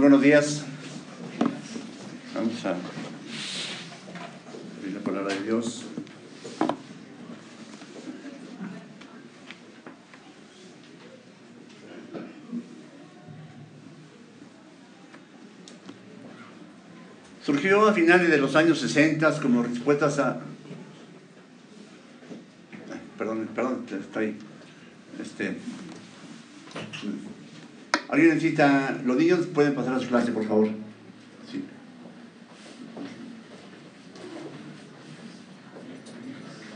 Buenos días. Vamos a abrir la palabra de Dios. Surgió a finales de los años 60 como respuestas a... Perdón, perdón, está ahí. Este, ¿Alguien necesita? Los niños pueden pasar a su clase, por favor. Sí.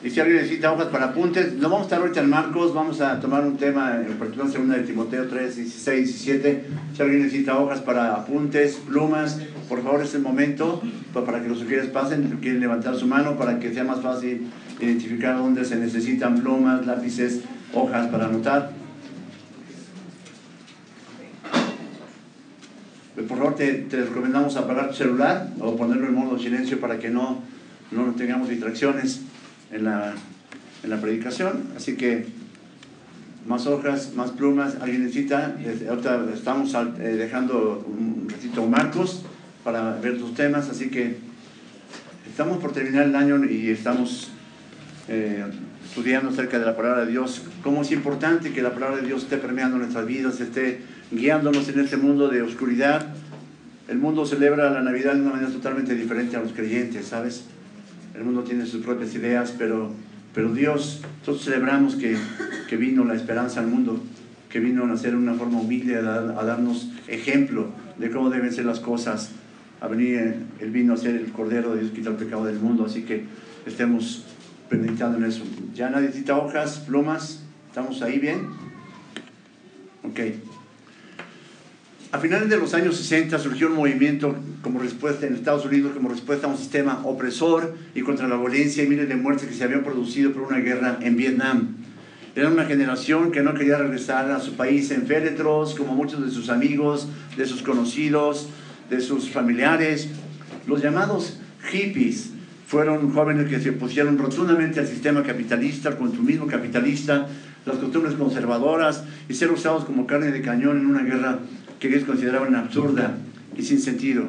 Y si alguien necesita hojas para apuntes, no vamos a estar ahorita en Marcos, vamos a tomar un tema en particular, segunda de Timoteo 3, 16, 17. Si alguien necesita hojas para apuntes, plumas, por favor es el momento para que los sugieres pasen, quieren levantar su mano para que sea más fácil identificar dónde se necesitan plumas, lápices, hojas para anotar. Por favor, te, recomendamos apagar tu celular o ponerlo en modo silencio para que no, no tengamos distracciones en la, en la predicación. Así que más hojas, más plumas. ¿Alguien necesita? Ahorita estamos eh, dejando un ratito marcos para ver tus temas, así que estamos por terminar el año y estamos eh, estudiando acerca de la palabra de Dios, cómo es importante que la palabra de Dios esté permeando nuestras vidas, esté guiándonos en este mundo de oscuridad. El mundo celebra la Navidad de una manera totalmente diferente a los creyentes, ¿sabes? El mundo tiene sus propias ideas, pero, pero Dios, nosotros celebramos que, que vino la esperanza al mundo, que vino a nacer una forma humilde, a, darnos ejemplo de cómo deben ser las cosas. A venir, Él vino a ser el Cordero de Dios, quita el pecado del mundo, así que estemos meditando en eso. ¿Ya nadie necesita hojas, plumas? ¿Estamos ahí bien? Ok. A finales de los años 60 surgió un movimiento como respuesta en Estados Unidos, como respuesta a un sistema opresor y contra la violencia y miles de muertes que se habían producido por una guerra en Vietnam. Era una generación que no quería regresar a su país en féretros, como muchos de sus amigos, de sus conocidos, de sus familiares. Los llamados hippies fueron jóvenes que se opusieron rotundamente al sistema capitalista, al consumismo capitalista, las costumbres conservadoras y ser usados como carne de cañón en una guerra que ellos consideraban absurda y sin sentido.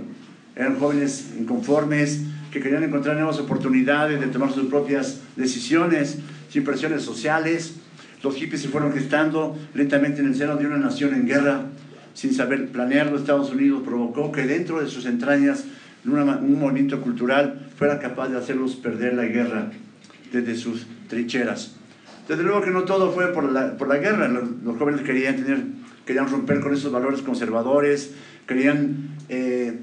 Eran jóvenes inconformes que querían encontrar nuevas oportunidades de tomar sus propias decisiones sin presiones sociales. Los hippies se fueron gestando lentamente en el seno de una nación en guerra sin saber planearlo. Estados Unidos provocó que dentro de sus entrañas un movimiento cultural fuera capaz de hacerlos perder la guerra desde sus trincheras. Desde luego que no todo fue por la, por la guerra, los, jóvenes querían, tener, querían romper con esos valores conservadores, querían eh,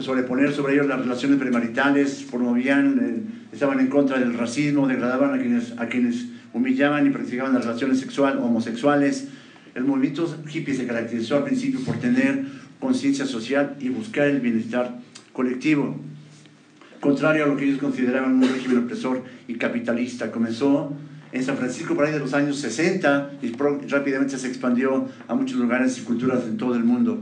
sobreponer sobre ellos las relaciones premaritales, promovían, eh, estaban en contra del racismo, degradaban a quienes, a quienes humillaban y practicaban las relaciones sexuales homosexuales. El movimiento hippie se caracterizó al principio por tener conciencia social y buscar el bienestar colectivo, contrario a lo que ellos consideraban un régimen opresor y capitalista. Comenzó en San Francisco por ahí de los años 60 y rápidamente se expandió a muchos lugares y culturas en todo el mundo.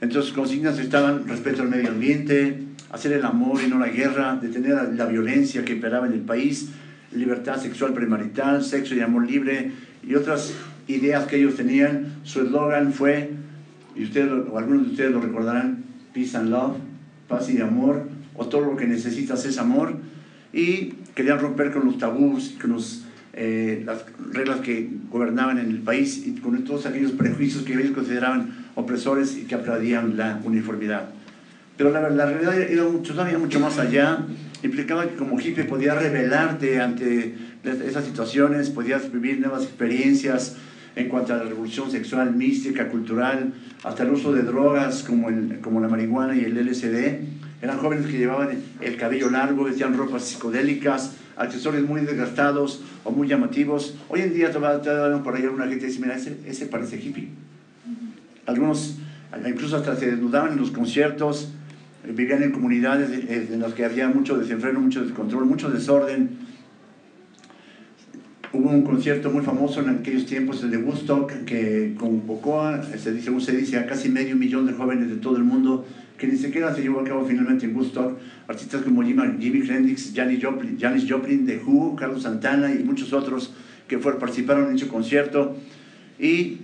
Entre sus consignas estaban respeto al medio ambiente, hacer el amor y no la guerra, detener la violencia que imperaba en el país, libertad sexual premarital, sexo y amor libre y otras ideas que ellos tenían. Su eslogan fue, y ustedes, o algunos de ustedes lo recordarán, Peace and Love, paz y amor, o todo lo que necesitas es amor, y querían romper con los tabús, con los, eh, las reglas que gobernaban en el país y con todos aquellos prejuicios que ellos consideraban opresores y que aplaudían la uniformidad. Pero la, la realidad era mucho, todavía mucho más allá, implicaba que como hippie podías rebelarte ante esas situaciones, podías vivir nuevas experiencias en cuanto a la revolución sexual, mística, cultural, hasta el uso de drogas como, el, como la marihuana y el LSD. Eran jóvenes que llevaban el cabello largo, vestían ropas psicodélicas, accesorios muy desgastados o muy llamativos. Hoy en día todavía por ahí una gente que dice, mira, ese, ese parece hippie. Algunos incluso hasta se desnudaban en los conciertos, vivían en comunidades en las que había mucho desenfreno, mucho descontrol, mucho desorden Hubo un concierto muy famoso en aquellos tiempos, el de Woodstock, que convocó, se dice, se dice, a casi medio millón de jóvenes de todo el mundo, que ni siquiera se llevó a cabo finalmente en Woodstock. Artistas como Jimi Hendrix, Janis Joplin, Janis Joplin de Who, Carlos Santana y muchos otros que fueron, participaron en ese concierto. Y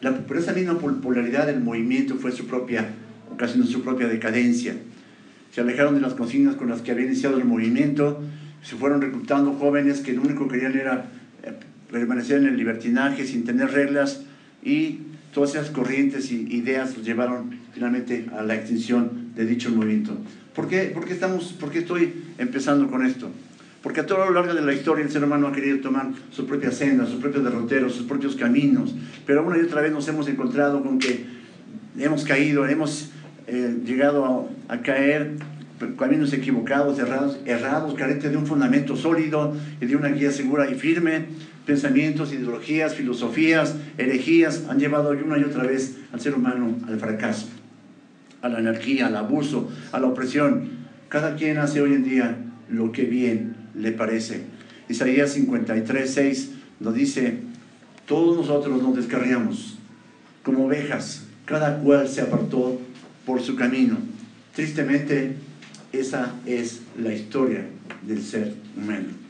La, por esa misma popularidad del movimiento fue su propia, ocasionó su propia decadencia. Se alejaron de las consignas con las que había iniciado el movimiento, se fueron reclutando jóvenes que lo único que querían era eh, permanecer en el libertinaje sin tener reglas y todas esas corrientes y ideas los llevaron finalmente a la extinción de dicho movimiento. ¿Por qué, por qué estamos, por qué estoy empezando con esto? Porque a todo lo largo de la historia el ser humano ha querido tomar su propia senda, sus propios derroteros, sus propios caminos, pero una y otra vez nos hemos encontrado con que hemos caído, hemos eh, llegado a, a caer caminos equivocados, errados, errados, carentes de un fundamento sólido y de una guía segura y firme. Pensamientos, ideologías, filosofías, herejías han llevado una y otra vez al ser humano al fracaso, a la anarquía, al abuso, a la opresión. Cada quien hace hoy en día lo que bien le parece. Isaías 53, 6 nos dice, todos nosotros nos descarriamos como ovejas, cada cual se apartó por su camino. Tristemente, esa es la historia del ser humano.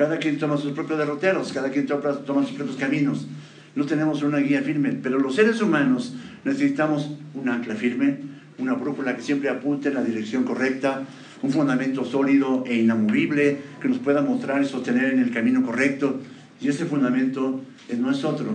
Cada quien toma sus propios derroteros, cada quien toma, sus propios caminos. No tenemos una guía firme, pero los seres humanos necesitamos un ancla firme, una brújula que siempre apunte en la dirección correcta, un fundamento sólido e inamovible que nos pueda mostrar y sostener en el camino correcto. Y ese fundamento no es otro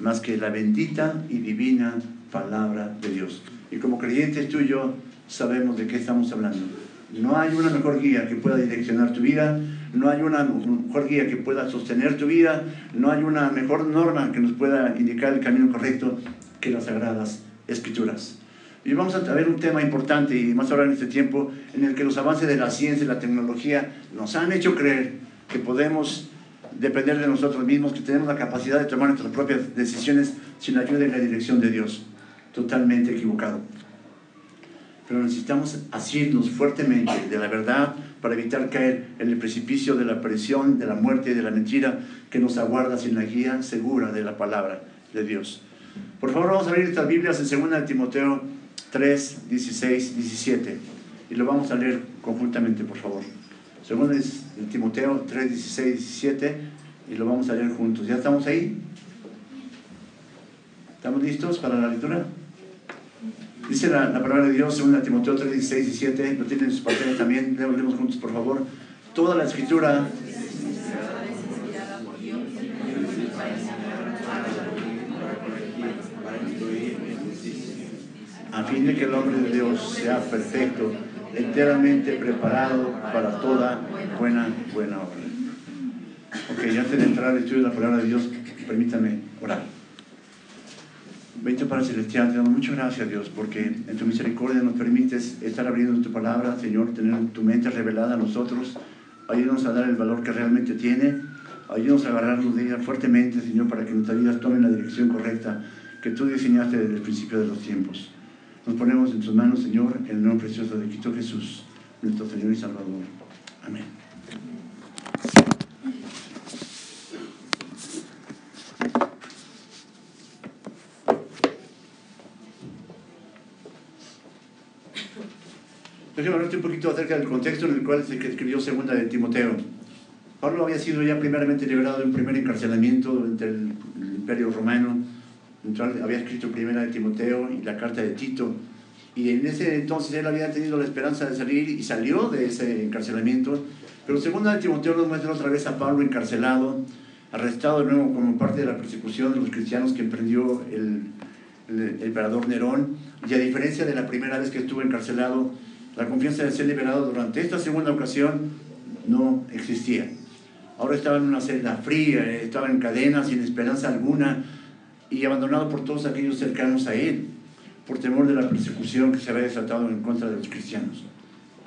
más que la bendita y divina palabra de Dios. Y como creyentes tú y yo sabemos de qué estamos hablando. No hay una mejor guía que pueda direccionar tu vida, no hay una mejor guía que pueda sostener tu vida, no hay una mejor norma que nos pueda indicar el camino correcto que las sagradas escrituras. Y vamos a ver un tema importante y más ahora en este tiempo en el que los avances de la ciencia y la tecnología nos han hecho creer que podemos depender de nosotros mismos, que tenemos la capacidad de tomar nuestras propias decisiones sin ayuda y la dirección de Dios. Totalmente equivocado pero necesitamos asirnos fuertemente de la verdad para evitar caer en el precipicio de la presión, de la muerte y de la mentira que nos aguarda sin la guía segura de la palabra de Dios. Por favor, vamos a abrir estas Biblias en 2 Timoteo 3, 16, 17 y lo vamos a leer conjuntamente, por favor. 2 Timoteo 3, 16, 17 y lo vamos a leer juntos. ¿Ya estamos ahí? ¿Estamos listos para la lectura? Dice la, palabra de Dios, según Timoteo 3, 16 y 17, lo tienen en sus papeles también, leemos juntos por favor. Toda la escritura a fin de que el hombre de Dios sea perfecto, enteramente preparado para toda buena, buena obra. Ok, antes de entrar al estudio de la palabra de Dios, permítame orar. Bendito Padre Celestial, te damos muchas gracias, Dios, porque en tu misericordia nos permites estar abriendo tu palabra, Señor, tener tu mente revelada a nosotros. Ayúdanos a dar el valor que realmente tiene. Ayúdanos a agarrarnos de ella fuertemente, Señor, para que nuestras vidas tomen la dirección correcta que tú diseñaste desde el principio de los tiempos. Nos ponemos en tus manos, Señor, en el nombre precioso de Cristo Jesús, nuestro Señor y Salvador. Amén. Déjeme hablarte un poquito acerca del contexto en el cual se escribió segunda de Timoteo. Pablo había sido ya primeramente liberado de un primer encarcelamiento durante el, Imperio Romano, había escrito primera de Timoteo y la carta de Tito, y en ese entonces él había tenido la esperanza de salir y salió de ese encarcelamiento, pero segunda de Timoteo nos muestra otra vez a Pablo encarcelado, arrestado de nuevo como parte de la persecución de los cristianos que emprendió el, el, el emperador Nerón, y a diferencia de la primera vez que estuvo encarcelado, la confianza de ser liberado durante esta segunda ocasión no existía. Ahora estaba en una celda fría, estaba en cadenas, sin esperanza alguna y abandonado por todos aquellos cercanos a él, por temor de la persecución que se había desatado en contra de los cristianos.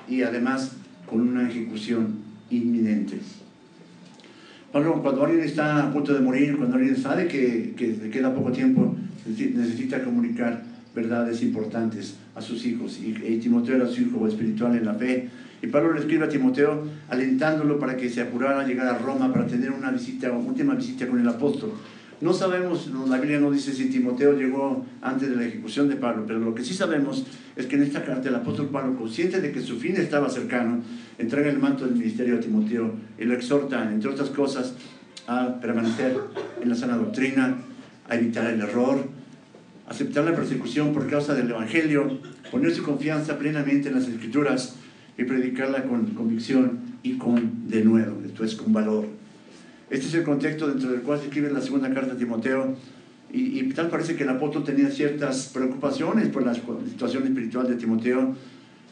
Y además con una ejecución inminente. Pablo, cuando alguien está a punto de morir, cuando alguien sabe que, que queda poco tiempo, necesita comunicar verdades importantes a sus hijos. Y, Timoteo era su hijo espiritual en la fe. Y Pablo le escribe a Timoteo alentándolo para que se apurara a llegar a Roma para tener una visita, última visita con el apóstol. No sabemos, la Biblia no dice si Timoteo llegó antes de la ejecución de Pablo, pero lo que sí sabemos es que en esta carta el apóstol Pablo, consciente de que su fin estaba cercano, entrega el manto del ministerio a Timoteo y lo exhorta, entre otras cosas, a permanecer en la sana doctrina, a evitar el error, aceptar la persecución por causa del Evangelio, poner su confianza plenamente en las Escrituras y predicarla con convicción y con denuedo, esto es, con valor. Este es el contexto dentro del cual se escribe la segunda carta de Timoteo y, tal parece que el apóstol tenía ciertas preocupaciones por la situación espiritual de Timoteo,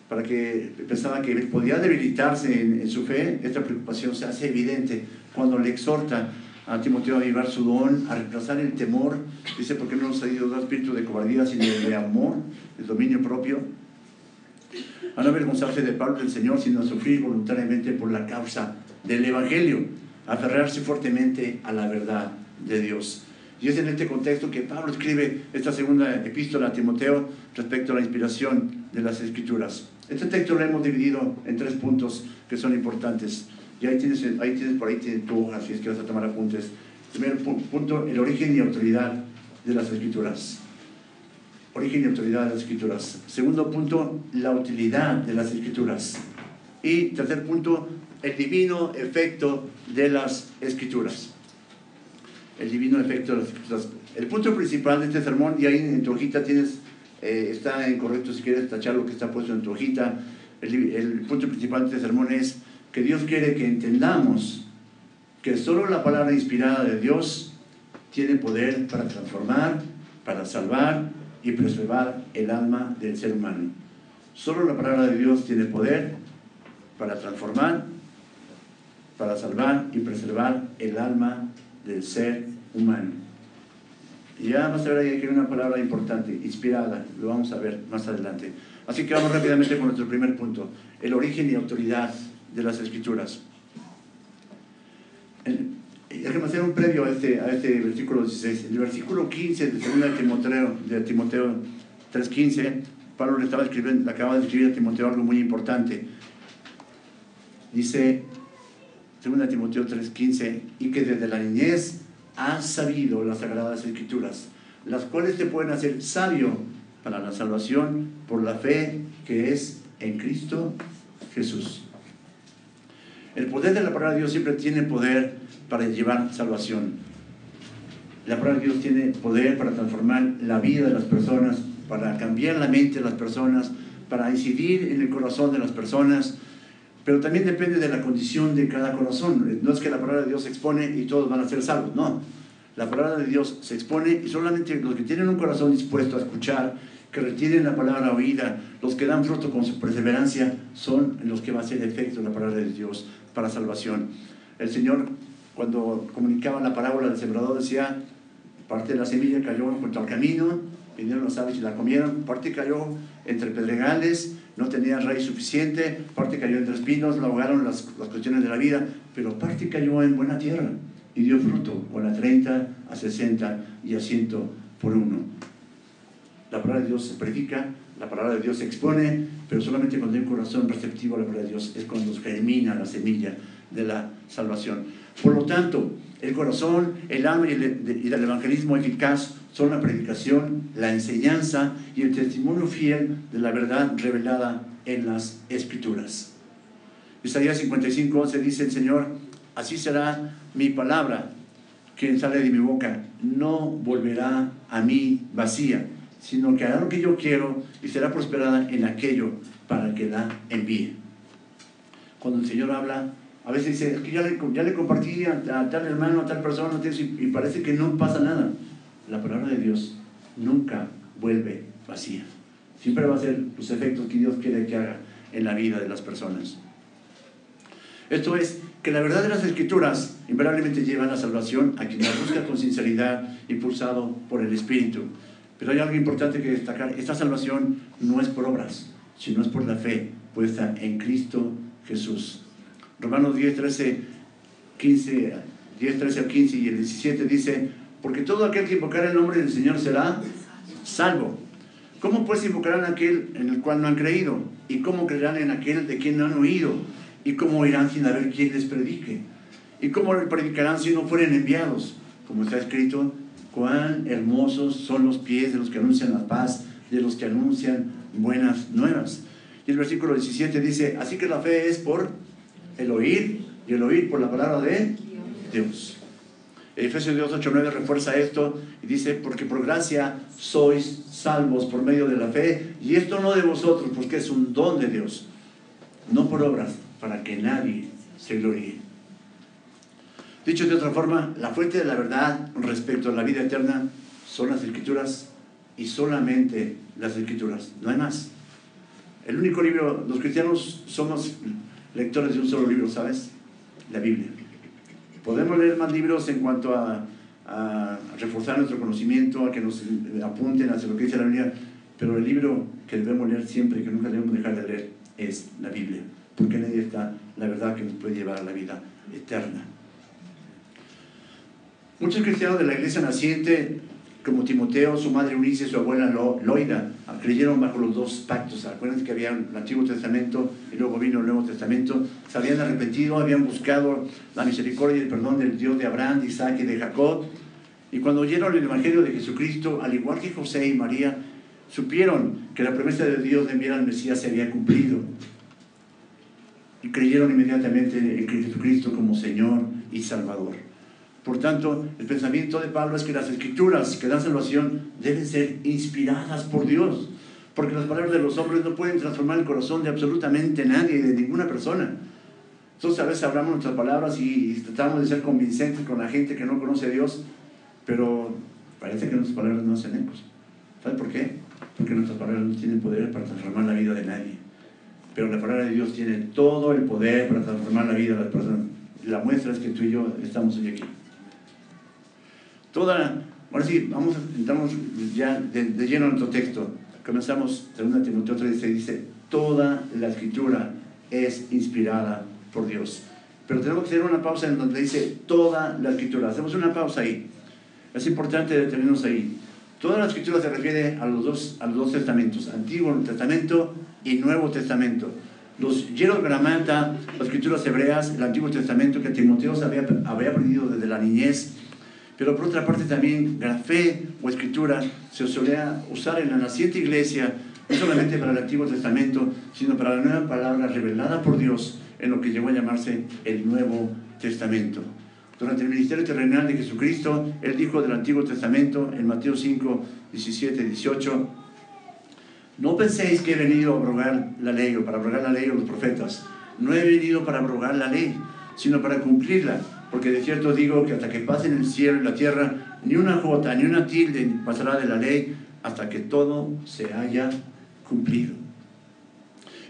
para que pensaba que podía debilitarse en, en, su fe, esta preocupación se hace evidente cuando le exhorta a Timoteo a vivar su don, a reemplazar el temor, dice, porque no nos ha ido espíritu de cobardía, sino de amor, de dominio propio, a no avergonzarse de Pablo del Señor, sino a sufrir voluntariamente por la causa del Evangelio, a aferrarse fuertemente a la verdad de Dios. Y es en este contexto que Pablo escribe esta segunda epístola a Timoteo respecto a la inspiración de las Escrituras. Este texto lo hemos dividido en tres puntos que son importantes. Y ahí tienes, ahí tienes por ahí tienes hoja, si es que vas a tomar apuntes. Primer punto, el origen y autoridad de las Escrituras. Origen y autoridad de las Escrituras. Segundo punto, la utilidad de las Escrituras. Y tercer punto, el divino efecto de las Escrituras el divino efecto de las escrituras. El punto principal de este sermón, y ahí en tu hojita tienes, eh, está incorrecto si quieres tachar lo que está puesto en tu hojita, el, el punto principal de este sermón es que Dios quiere que entendamos que solo la palabra inspirada de Dios tiene poder para transformar, para salvar y preservar el alma del ser humano. Solo la palabra de Dios tiene poder para transformar, para salvar y preservar el alma del ser humano. Y ya vamos a ver una palabra importante, inspirada, lo vamos a ver más adelante. Así que vamos rápidamente con nuestro primer punto, el origen y autoridad de las escrituras. Déjame hacer un previo a este, a este versículo 16. El versículo 15 de 2 de Timoteo, de Timoteo 3.15, Pablo le, estaba escribiendo, le acaba de escribir a Timoteo algo muy importante. Dice, 2 Timoteo 3:15, y que desde la niñez has sabido las sagradas escrituras, las cuales te pueden hacer sabio para la salvación por la fe que es en Cristo Jesús. El poder de la palabra de Dios siempre tiene poder para llevar salvación. La palabra de Dios tiene poder para transformar la vida de las personas, para cambiar la mente de las personas, para incidir en el corazón de las personas, pero también depende de la condición de cada corazón. No es que la palabra de Dios se expone y todos van a ser salvos, no. La palabra de Dios se expone y solamente los que tienen un corazón dispuesto a escuchar, que retienen la palabra oída, los que dan fruto con su perseverancia, son los que va a hacer efecto la palabra de Dios para salvación. El Señor, cuando comunicaba la parábola del sembrador, decía, parte de la semilla cayó junto al camino, vinieron los aves y la comieron, parte cayó entre pedregales, no tenía raíz suficiente, parte cayó entre espinos, la ahogaron las, las cuestiones de la vida, pero parte cayó en buena tierra y dio fruto, con a 30, a 60 y a 100 por uno. La palabra de Dios se predica, la palabra de Dios se expone, pero solamente cuando hay un corazón receptivo a la palabra de Dios es cuando germina la semilla de la salvación. Por lo tanto, el corazón, el alma y el, evangelismo eficaz son la predicación, la enseñanza y el testimonio fiel de la verdad revelada en las Escrituras. Isaías 55, se dice el Señor, así será mi palabra que sale de mi boca, no volverá a mí vacía, sino que hará lo que yo quiero y será prosperada en aquello para que la envíe. Cuando el Señor habla, a veces dice, es que ya le, ya compartí a, tal hermano, a tal persona, y, parece que no pasa nada. La palabra de Dios nunca vuelve vacía. Siempre va a ser los efectos que Dios quiere que haga en la vida de las personas. Esto es que la verdad de las escrituras invariablemente lleva a la salvación a quien la busca con sinceridad, impulsado por el Espíritu. Pero hay algo importante que destacar. Esta salvación no es por obras, sino es por la fe puesta en Cristo Jesús. Romanos 10, 13, 15, 10, 13 al 15 y el 17 dice, porque todo aquel que invocara el nombre del Señor será salvo. ¿Cómo pues invocarán aquel en el cual no han creído? ¿Y cómo creerán en aquel de quien no han oído? ¿Y cómo oirán sin haber quien les predique? ¿Y cómo predicarán si no fueren enviados? Como está escrito, cuán hermosos son los pies de los que anuncian la paz, de los que anuncian buenas nuevas. Y el versículo 17 dice, así que la fe es por el oír y el oír por la palabra de Dios. Efesios 2, 8, 9 refuerza esto y dice, porque por gracia sois salvos por medio de la fe, y esto no de vosotros, porque es un don de Dios, no por obras, para que nadie se gloríe. Dicho de otra forma, la fuente de la verdad respecto a la vida eterna son las escrituras y solamente las escrituras, no hay más. El único libro, los cristianos somos lectores de un solo libro, ¿sabes? La Biblia. Podemos leer más libros en cuanto a, reforzar nuestro conocimiento, a que nos apunten hacia lo que dice la Biblia, pero el libro que debemos leer siempre que nunca debemos dejar de leer es la Biblia, porque en ella está la verdad que nos puede llevar a la vida eterna. Muchos cristianos de la iglesia naciente, como Timoteo, su madre Eunice, su abuela Loida, creyeron bajo los dos pactos. Acuérdense que había el Antiguo Testamento y luego vino el Nuevo Testamento. Se habían arrepentido, habían buscado la misericordia y el perdón del Dios de Abraham, de Isaac y de Jacob. Y cuando oyeron el Evangelio de Jesucristo, al igual que José y María, supieron que la promesa de Dios de enviar al Mesías se había cumplido. Y creyeron inmediatamente en Jesucristo como Señor y Salvador. Por tanto, el pensamiento de Pablo es que las escrituras que dan salvación deben ser inspiradas por Dios, porque las palabras de los hombres no pueden transformar el corazón de absolutamente nadie, de ninguna persona. Entonces a veces hablamos nuestras palabras y, tratamos de ser convincentes con la gente que no conoce a Dios, pero parece que nuestras palabras no hacen ecos. ¿Sabes por qué? Porque nuestras palabras no tienen poder para transformar la vida de nadie. Pero la palabra de Dios tiene todo el poder para transformar la vida de las personas. La muestra es que tú y yo estamos hoy aquí. Toda, ahora sí, vamos, entramos ya de, lleno en nuestro texto. Comenzamos, 2 Timoteo 3, dice, toda la escritura es inspirada por Dios. Pero tenemos que hacer una pausa en donde dice toda la escritura. Hacemos una pausa ahí. Es importante detenernos ahí. Toda la escritura se refiere a los dos, a los dos testamentos, Antiguo Testamento y Nuevo Testamento. Los Hieros Gramata, las escrituras hebreas, el Antiguo Testamento que Timoteo había, había aprendido desde la niñez, pero por otra parte también la fe o escritura se solía usar en la naciente iglesia, no solamente para el Antiguo Testamento, sino para la nueva palabra revelada por Dios en lo que llegó a llamarse el Nuevo Testamento. Durante el ministerio terrenal de Jesucristo, Él dijo del Antiguo Testamento en Mateo 5, 17, 18, no penséis que he venido a abrogar la ley o para abrogar la ley o los profetas. No he venido para abrogar la ley, sino para cumplirla porque de cierto digo que hasta que pasen el cielo y la tierra, ni una jota, ni una tilde pasará de la ley hasta que todo se haya cumplido.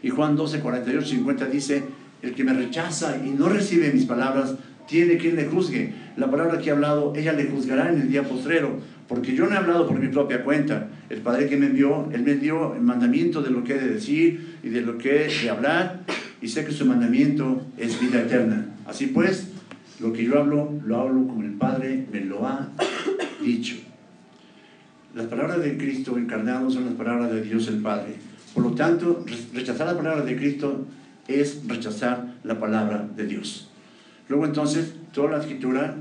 Y Juan 12, 48, 50 dice, el que me rechaza y no recibe mis palabras, tiene quien le juzgue. La palabra que he hablado, ella le juzgará en el día postrero, porque yo no he hablado por mi propia cuenta. El Padre que me envió, Él me dio el mandamiento de lo que he de decir y de lo que he de hablar, y sé que su mandamiento es vida eterna. Así pues, lo que yo hablo, lo hablo como el Padre me lo ha dicho. Las palabras de Cristo encarnado son las palabras de Dios el Padre. Por lo tanto, rechazar la palabra de Cristo es rechazar la palabra de Dios. Luego entonces, toda la escritura,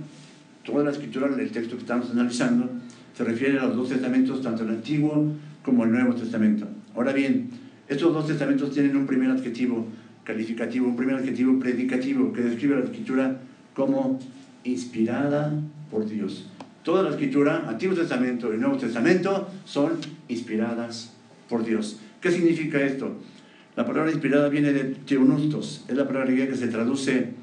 toda la escritura del texto que estamos analizando, se refiere a los dos testamentos, tanto el Antiguo como el Nuevo Testamento. Ahora bien, estos dos testamentos tienen un primer adjetivo calificativo, un primer adjetivo predicativo que describe la escritura como inspirada por Dios. Toda la escritura, Antiguo Testamento y Nuevo Testamento, son inspiradas por Dios. ¿Qué significa esto? La palabra inspirada viene de teonustos, es la palabra griega que se traduce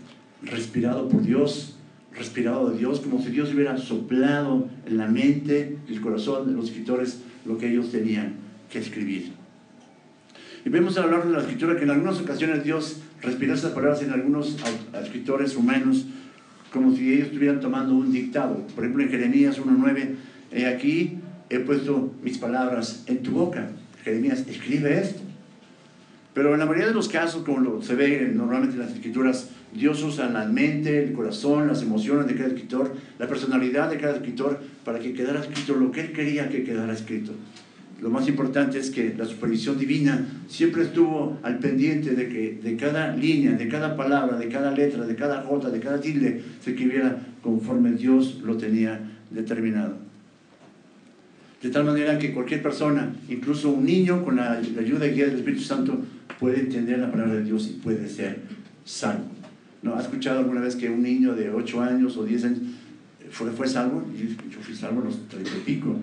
respirado por Dios, respirado de Dios, como si Dios hubiera soplado en la mente y el corazón de los escritores lo que ellos tenían que escribir. Y vemos a lo largo de la escritura que en algunas ocasiones Dios respiró esas palabras en algunos escritores humanos como si ellos estuvieran tomando un dictado. Por ejemplo, en Jeremías 1.9, he aquí he puesto mis palabras en tu boca. Jeremías, escribe esto. Pero en la mayoría de los casos, como se ve normalmente en las escrituras, Dios usa la mente, el corazón, las emociones de cada escritor, la personalidad de cada escritor, para que quedara escrito lo que él quería que quedara escrito lo más importante es que la supervisión divina siempre estuvo al pendiente de que de cada línea, de cada palabra, de cada letra, de cada jota, de cada tilde, se escribiera conforme Dios lo tenía determinado. De tal manera que cualquier persona, incluso un niño con la ayuda y guía del Espíritu Santo, puede entender la palabra de Dios y puede ser salvo. ¿No? ¿Has escuchado alguna vez que un niño de 8 años o 10 años fue, fue salvo, yo fui salvo a los treinta y pico,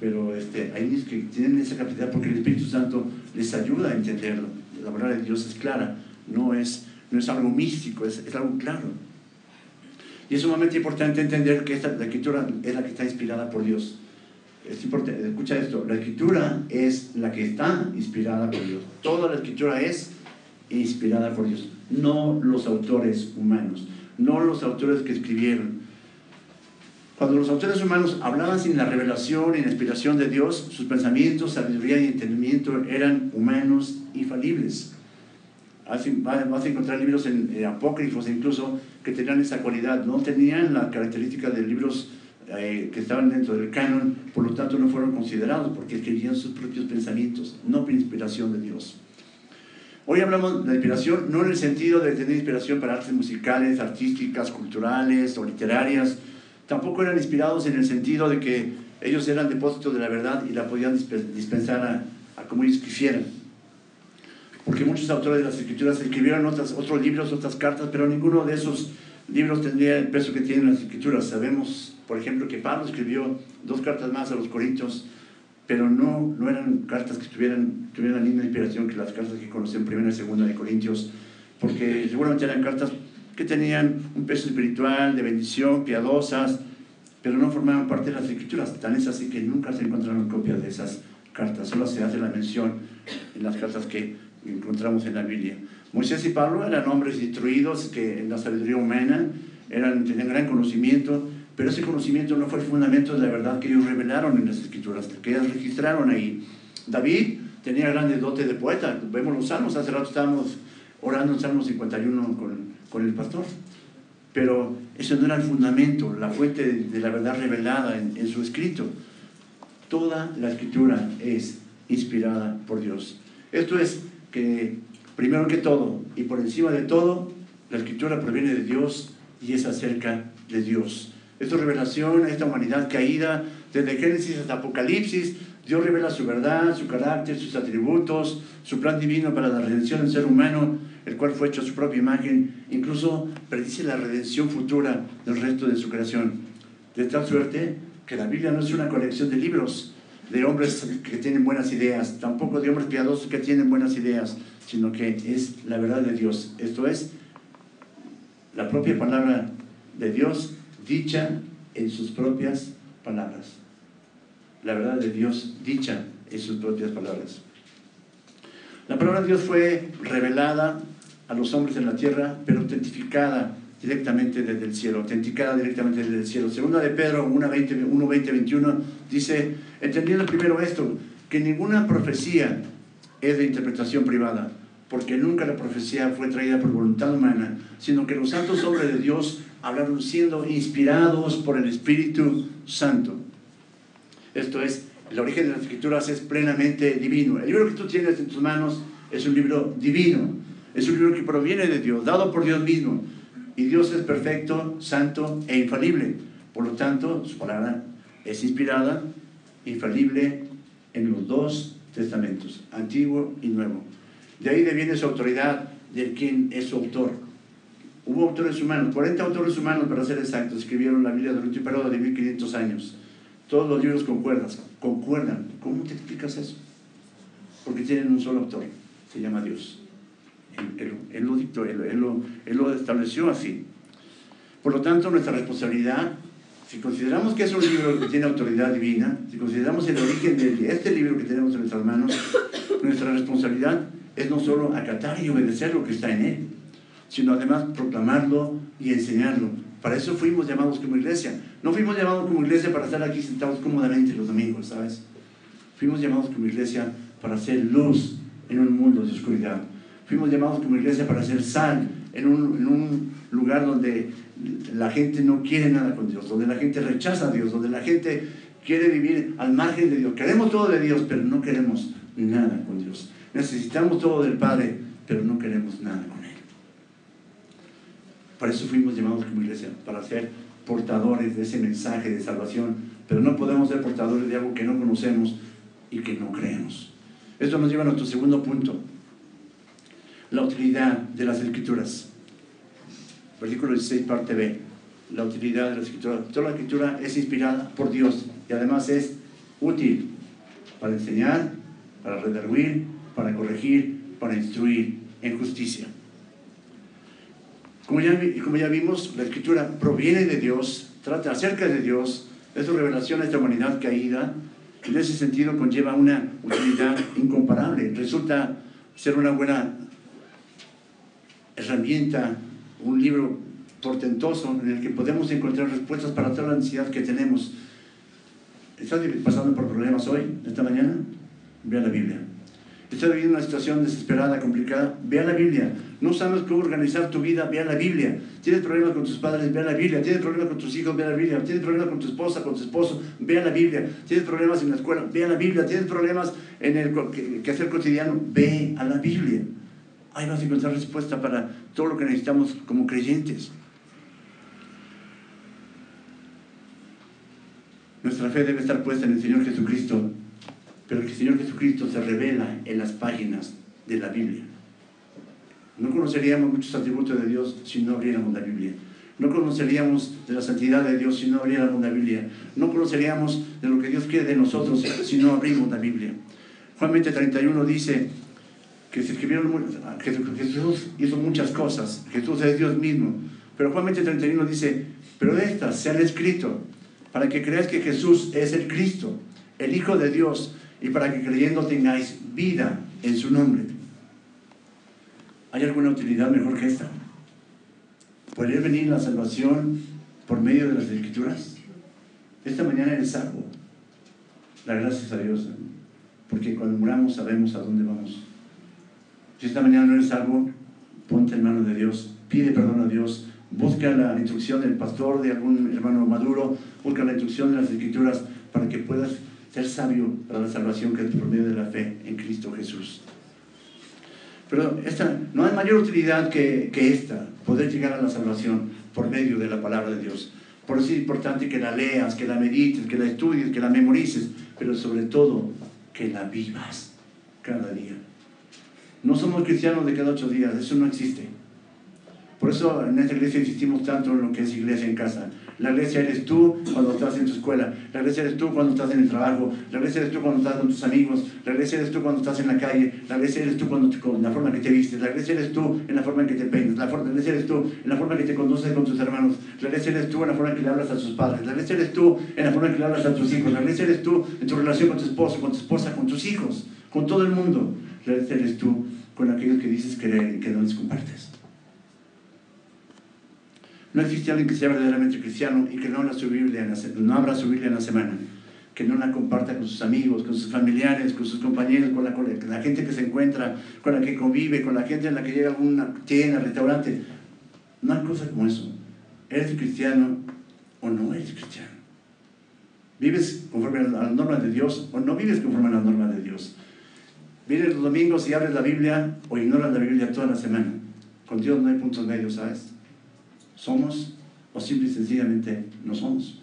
pero este, hay que tienen esa capacidad porque el Espíritu Santo les ayuda a entenderlo. La palabra de Dios es clara, no es, no es algo místico, es, es algo claro. Y es sumamente importante entender que esta, la escritura es la que está inspirada por Dios. Es importante, escucha esto, la escritura es la que está inspirada por Dios. Toda la escritura es inspirada por Dios, no los autores humanos, no los autores que escribieron. Cuando los autores humanos hablaban sin la revelación y la inspiración de Dios, sus pensamientos, sabiduría y entendimiento eran humanos y falibles. Vas a encontrar libros en, eh, apócrifos incluso que tenían esa cualidad, no tenían la característica de libros eh, que estaban dentro del canon, por lo tanto no fueron considerados porque escribían sus propios pensamientos, no por inspiración de Dios. Hoy hablamos de inspiración no en el sentido de tener inspiración para artes musicales, artísticas, culturales o literarias, tampoco eran inspirados en el sentido de que ellos eran depósitos de la verdad y la podían dispensar a, como ellos quisieran. Porque muchos autores de las escrituras escribieron otros libros, otras cartas, pero ninguno de esos libros tendría el peso que tienen las escrituras. Sabemos, por ejemplo, que Pablo escribió dos cartas más a los Corintios pero no, no eran cartas que tuvieran, tuvieran la misma inspiración que las cartas que conocen primera y segunda de Corintios, porque seguramente eran cartas que tenían un peso espiritual, de bendición, piadosas, pero no formaban parte de las escrituras. Tan es así que nunca se encontraron copias de esas cartas, solo se hace la mención en las cartas que encontramos en la Biblia. Moisés y Pablo eran hombres instruidos que en la sabiduría humana eran, tenían gran conocimiento, pero ese conocimiento no fue el fundamento de la verdad que ellos revelaron en las escrituras, que ellos registraron ahí. David tenía grandes dotes de poeta. Vemos los salmos, hace rato estábamos orando en Salmo 51 con, el pastor. Pero eso no era el fundamento, la fuente de, la verdad revelada en, su escrito. Toda la escritura es inspirada por Dios. Esto es que, primero que todo, y por encima de todo, la escritura proviene de Dios y es acerca de Dios. Esto es revelación esta humanidad caída, desde Génesis hasta Apocalipsis. Dios revela su verdad, su carácter, sus atributos, su plan divino para la redención del ser humano, el cual fue hecho a su propia imagen. Incluso predice la redención futura del resto de su creación. De tal suerte que la Biblia no es una colección de libros de hombres que tienen buenas ideas, tampoco de hombres piadosos que tienen buenas ideas, sino que es la verdad de Dios. Esto es la propia palabra de Dios dicha en sus propias palabras. La verdad de Dios dicha en sus propias palabras. La palabra de Dios fue revelada a los hombres en la tierra, pero autentificada directamente desde el cielo, autenticada directamente desde el cielo. Segunda de Pedro 1, 20, 21 dice, entendiendo primero esto, que ninguna profecía es de interpretación privada, porque nunca la profecía fue traída por voluntad humana, sino que los santos hombres de Dios hablaron siendo inspirados por el Espíritu Santo. Esto es, el origen de las escrituras es plenamente divino. El libro que tú tienes en tus manos es un libro divino, es un libro que proviene de Dios, dado por Dios mismo. Y Dios es perfecto, santo e infalible. Por lo tanto, su palabra es inspirada, infalible en los dos testamentos, antiguo y nuevo. De ahí deviene su autoridad de quien es su autor. Hubo autores humanos, 40 autores humanos para ser exactos, escribieron la Biblia durante un periodo de 1500 años. Todos los libros concuerdan, concuerdan. ¿Cómo te explicas eso? Porque tienen un solo autor, se llama Dios. Él, lo dictó, él, lo, él lo estableció así. Por lo tanto, nuestra responsabilidad, si consideramos que es un libro que tiene autoridad divina, si consideramos el origen de este libro que tenemos en nuestras manos, nuestra responsabilidad es no solo acatar y obedecer lo que está en él, sino además proclamarlo y enseñarlo. Para eso fuimos llamados como iglesia. No fuimos llamados como iglesia para estar aquí sentados cómodamente los domingos, ¿sabes? Fuimos llamados como iglesia para hacer luz en un mundo de oscuridad. Fuimos llamados como iglesia para hacer sal en un, en un lugar donde la gente no quiere nada con Dios, donde la gente rechaza a Dios, donde la gente quiere vivir al margen de Dios. Queremos todo de Dios, pero no queremos nada con Dios. Necesitamos todo del Padre, pero no queremos nada con Él. Para eso fuimos llamados como iglesia, para ser portadores de ese mensaje de salvación, pero no podemos ser portadores de algo que no conocemos y que no creemos. Esto nos lleva a nuestro segundo punto, la utilidad de las escrituras. Versículo 16, parte B. la utilidad de la escritura. Toda la escritura es inspirada por Dios y además es útil para enseñar, para redarguir, para corregir, para instruir en justicia. Como ya, como ya vimos, la escritura proviene de Dios, trata acerca de Dios, es su revelación a esta humanidad caída, en ese sentido conlleva una utilidad incomparable. Resulta ser una buena herramienta, un libro portentoso en el que podemos encontrar respuestas para toda la necesidad que tenemos. ¿Estás pasando por problemas hoy, esta mañana? Vea la Biblia. ¿Estás viviendo una situación desesperada, complicada? Vea la Biblia. No sabes cómo organizar tu vida, vea la Biblia. Tienes problemas con tus padres, vea la Biblia. Tienes problemas con tus hijos, vea la Biblia. Tienes problemas con tu esposa, con tu esposo, vea la Biblia. Tienes problemas en la escuela, vea la Biblia. Tienes problemas en el quehacer cotidiano, ve a la Biblia. Ahí vas a encontrar respuesta para todo lo que necesitamos como creyentes. Nuestra fe debe estar puesta en el Señor Jesucristo, pero el Señor Jesucristo se revela en las páginas de la Biblia. No conoceríamos muchos atributos de Dios si no abriéramos la Biblia. No conoceríamos de la santidad de Dios si no abriéramos la Biblia. No conoceríamos de lo que Dios quiere de nosotros si no abrimos la Biblia. Juan 20, 31 dice que escribieron, Jesús hizo muchas cosas, Jesús es Dios mismo. Pero Juan 20, 31 dice, pero estas se han escrito para que creáis que Jesús es el Cristo, el Hijo de Dios, y para que creyendo tengáis vida en su nombre. ¿Hay alguna utilidad mejor que esta? ¿Puede venir la salvación por medio de las escrituras? Esta mañana eres salvo. La gracias a Dios. Porque cuando muramos sabemos a dónde vamos. Si esta mañana no eres salvo, ponte en manos de Dios. Pide perdón a Dios busca la instrucción del pastor, de algún hermano maduro, busca la instrucción de las escrituras para que puedas ser sabio para la salvación que es por medio de la fe en Cristo Jesús. Pero esta, no hay mayor utilidad que, que esta, poder llegar a la salvación por medio de la palabra de Dios. Por eso es importante que la leas, que la medites, que la estudies, que la memorices, pero sobre todo que la vivas cada día. No somos cristianos de cada ocho días, eso no existe. Por eso en esta iglesia insistimos tanto en lo que es iglesia en casa. La iglesia eres tú cuando estás en tu escuela, la iglesia eres tú cuando estás en el trabajo, la iglesia eres tú cuando estás con tus amigos, la iglesia eres tú cuando estás en la calle, la iglesia eres tú cuando con la forma que te vistes, la iglesia eres tú en la forma en que te peinas, la, la iglesia eres tú en la forma que te conduces con tus hermanos, la iglesia eres tú en la forma en que le hablas a tus padres, la iglesia eres tú en la forma en que le hablas a tus hijos, la iglesia eres tú en tu relación con tu esposo, con tu esposa, con tus hijos, con todo el mundo, la iglesia eres tú con aquellos que dices que no les compartes. No existe alguien que sea verdaderamente cristiano y que no, abra su Biblia en la, abra su Biblia en la semana, que no la comparta con sus amigos, con sus familiares, con sus compañeros, con la, con la gente que se encuentra, con la que convive, con la gente en la que llega a alguna tienda, restaurante. No hay cosa como eso. ¿Eres cristiano o no eres cristiano? ¿Vives conforme a las normas de Dios o no vives conforme a las normas de Dios? ¿Vienes los domingos y abres la Biblia o ignoras la Biblia toda la semana? Con Dios no hay puntos medios, ¿sabes? somos o simple y sencillamente no somos.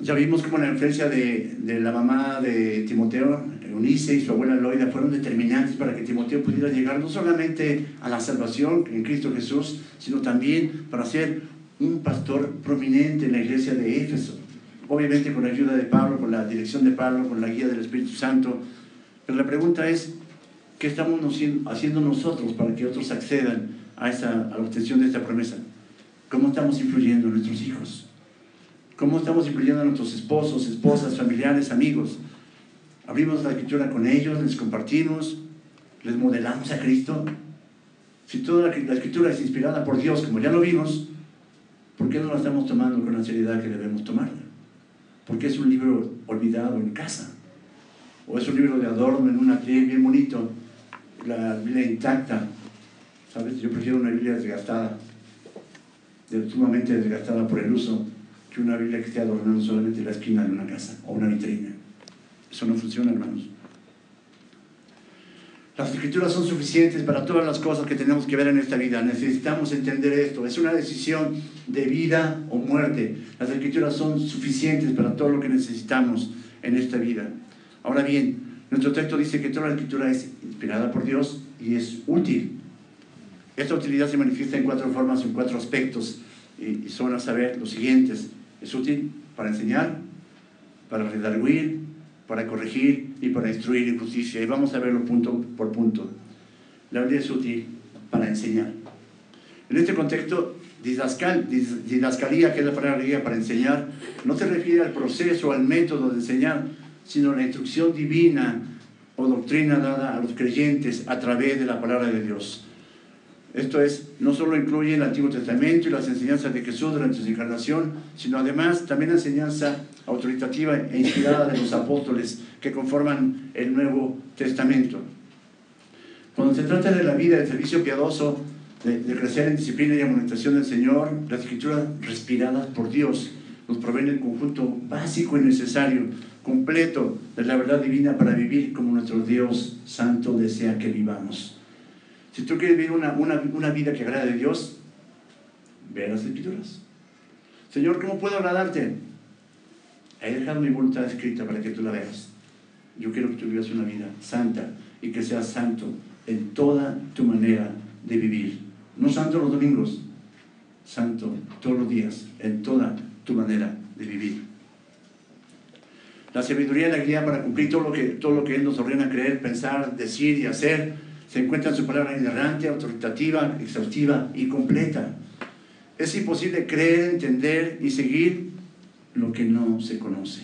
Ya vimos cómo la influencia de, de, la mamá de Timoteo, Eunice y su abuela Loida fueron determinantes para que Timoteo pudiera llegar no solamente a la salvación en Cristo Jesús, sino también para ser un pastor prominente en la iglesia de Éfeso. Obviamente con la ayuda de Pablo, con la dirección de Pablo, con la guía del Espíritu Santo. Pero la pregunta es, ¿Qué estamos haciendo nosotros para que otros accedan a, esa, a la obtención de esta promesa? ¿Cómo estamos influyendo en nuestros hijos? ¿Cómo estamos influyendo en nuestros esposos, esposas, familiares, amigos? Abrimos la escritura con ellos, les compartimos, les modelamos a Cristo. Si toda la, la escritura es inspirada por Dios, como ya lo vimos, ¿por qué no la estamos tomando con la seriedad que debemos tomarla? Porque es un libro olvidado en casa. O es un libro de adorno en una piel bien bonito, la Biblia intacta. ¿Sabes? Yo prefiero una Biblia desgastada, sumamente desgastada por el uso, que una Biblia que esté adornando solamente la esquina de una casa o una vitrina. Eso no funciona, hermanos. Las escrituras son suficientes para todas las cosas que tenemos que ver en esta vida. Necesitamos entender esto. Es una decisión de vida o muerte. Las escrituras son suficientes para todo lo que necesitamos en esta vida. Ahora bien, nuestro texto dice que toda la escritura es inspirada por Dios y es útil. Esta utilidad se manifiesta en cuatro formas, en cuatro aspectos, y, son a saber los siguientes. Es útil para enseñar, para redarguir, para corregir y para instruir en justicia. Y vamos a verlo punto por punto. La Biblia es útil para enseñar. En este contexto, didascalía, que es la palabra para enseñar, no se refiere al proceso, al método de enseñar, sino a la instrucción divina o doctrina dada a los creyentes a través de la palabra de Dios. Esto es, no solo incluye el Antiguo Testamento y las enseñanzas de Jesús durante su encarnación, sino además también la enseñanza autoritativa e inspirada de los apóstoles que conforman el Nuevo Testamento. Cuando se trata de la vida, del servicio piadoso, de, crecer en disciplina y amonestación del Señor, las escrituras respiradas por Dios nos proveen el conjunto básico y necesario, completo, de la verdad divina para vivir como nuestro Dios Santo desea que vivamos. Si tú quieres vivir una, una, vida que agrade a Dios, ve las escrituras. Señor, ¿cómo puedo agradarte? He dejado mi voluntad escrita para que tú la veas. Yo quiero que tú vivas una vida santa y que seas santo en toda tu manera de vivir. No santo los domingos, santo todos los días, en toda tu manera de vivir. La sabiduría y la guía para cumplir todo lo que, todo lo que Él nos ordena creer, pensar, decir y hacer se encuentra en su palabra inerrante, autoritativa, exhaustiva y completa. Es imposible creer, entender y seguir lo que no se conoce.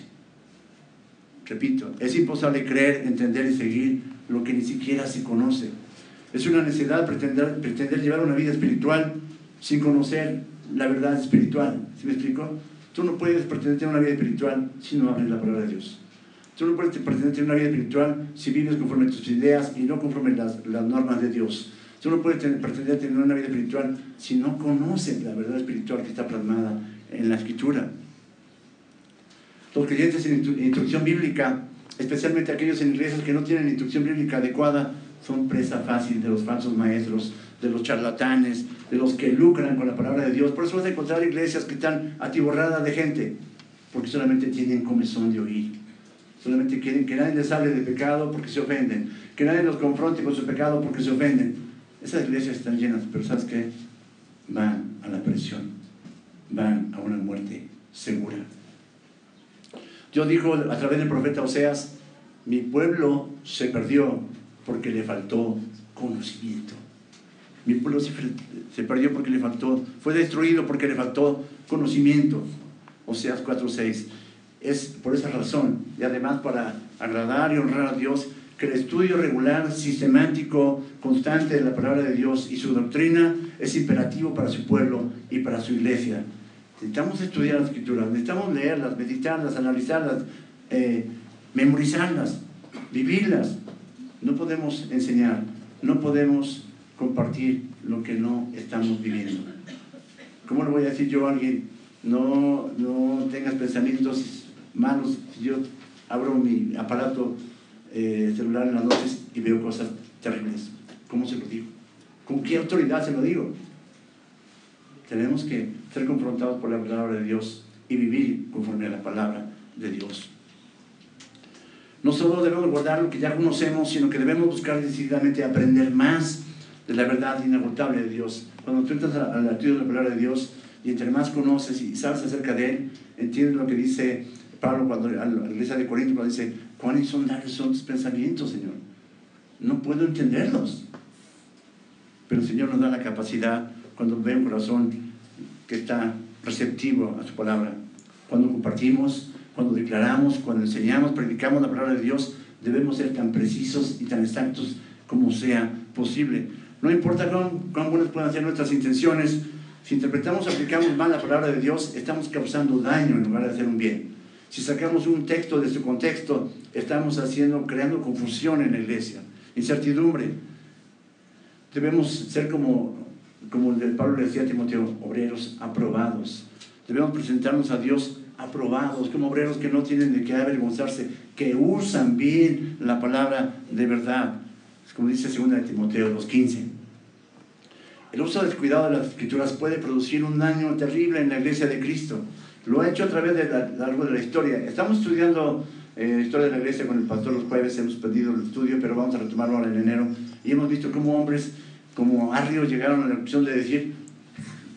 Repito, es imposible creer, entender y seguir lo que ni siquiera se conoce. Es una necesidad pretender, pretender llevar una vida espiritual sin conocer la verdad espiritual. ¿Sí me explico? Tú no puedes pretender tener una vida espiritual si no abres la palabra de Dios. Tú no puedes pretender tener una vida espiritual si vives conforme a tus ideas y no conforme a las, las normas de Dios. Tú no puedes pretender tener una vida espiritual si no conoces la verdad espiritual que está plasmada en la Escritura. Los creyentes en instrucción bíblica, especialmente aquellos en iglesias que no tienen instrucción bíblica adecuada, son presa fácil de los falsos maestros, de los charlatanes, de los que lucran con la palabra de Dios. Por eso vas a encontrar iglesias que están atiborradas de gente, porque solamente tienen comezón de oír. Solamente quieren que nadie les hable de pecado porque se ofenden. Que nadie los confronte con su pecado porque se ofenden. Esas iglesias están llenas, pero ¿sabes qué? Van a la presión. Van a una muerte segura. Dios dijo a través del profeta Oseas, mi pueblo se perdió porque le faltó conocimiento. Mi pueblo se, perdió porque le faltó, fue destruido porque le faltó conocimiento. Oseas 4:6. Es por esa razón, y además para agradar y honrar a Dios, que el estudio regular, sistemático, constante de la palabra de Dios y su doctrina es imperativo para su pueblo y para su iglesia. Necesitamos estudiar las escrituras, necesitamos leerlas, meditarlas, analizarlas, eh, memorizarlas, vivirlas. No podemos enseñar, no podemos compartir lo que no estamos viviendo. ¿Cómo le voy a decir yo a alguien? No, no tengas pensamientos malos. Yo abro mi aparato eh, celular en las noches y veo cosas terribles. ¿Cómo se lo digo? ¿Con qué autoridad se lo digo? Tenemos que ser confrontados por la palabra de Dios y vivir conforme a la palabra de Dios. No solo debemos guardar lo que ya conocemos, sino que debemos buscar decididamente aprender más de la verdad inagotable de Dios. Cuando tú entras al estudio de la palabra de Dios y entre más conoces y sabes acerca de Él, entiendes lo que dice Pablo cuando a la iglesia de Corinto cuando dice, ¿cuáles son son tus pensamientos, Señor? No puedo entenderlos. Pero el Señor nos da la capacidad cuando ve un corazón que está receptivo a su palabra. Cuando compartimos, cuando declaramos, cuando enseñamos, predicamos la palabra de Dios, debemos ser tan precisos y tan exactos como sea posible. No importa cuán, cuán buenas puedan ser nuestras intenciones, si interpretamos o aplicamos mal la palabra de Dios, estamos causando daño en lugar de hacer un bien. Si sacamos un texto de su contexto, estamos haciendo, creando confusión en la iglesia, incertidumbre. Debemos ser como, como Pablo le decía a Timoteo, obreros aprobados. Debemos presentarnos a Dios aprobados, como obreros que no tienen de qué avergonzarse, que usan bien la palabra de verdad. Como dice 2 de Timoteo 2.15. El uso descuidado de las escrituras puede producir un daño terrible en la iglesia de Cristo. Lo ha hecho a través de la, largo de la historia. Estamos estudiando eh, la historia de la iglesia con el pastor los jueves, hemos perdido el estudio, pero vamos a retomarlo ahora en enero. Y hemos visto cómo hombres como arrios llegaron a la opción de decir,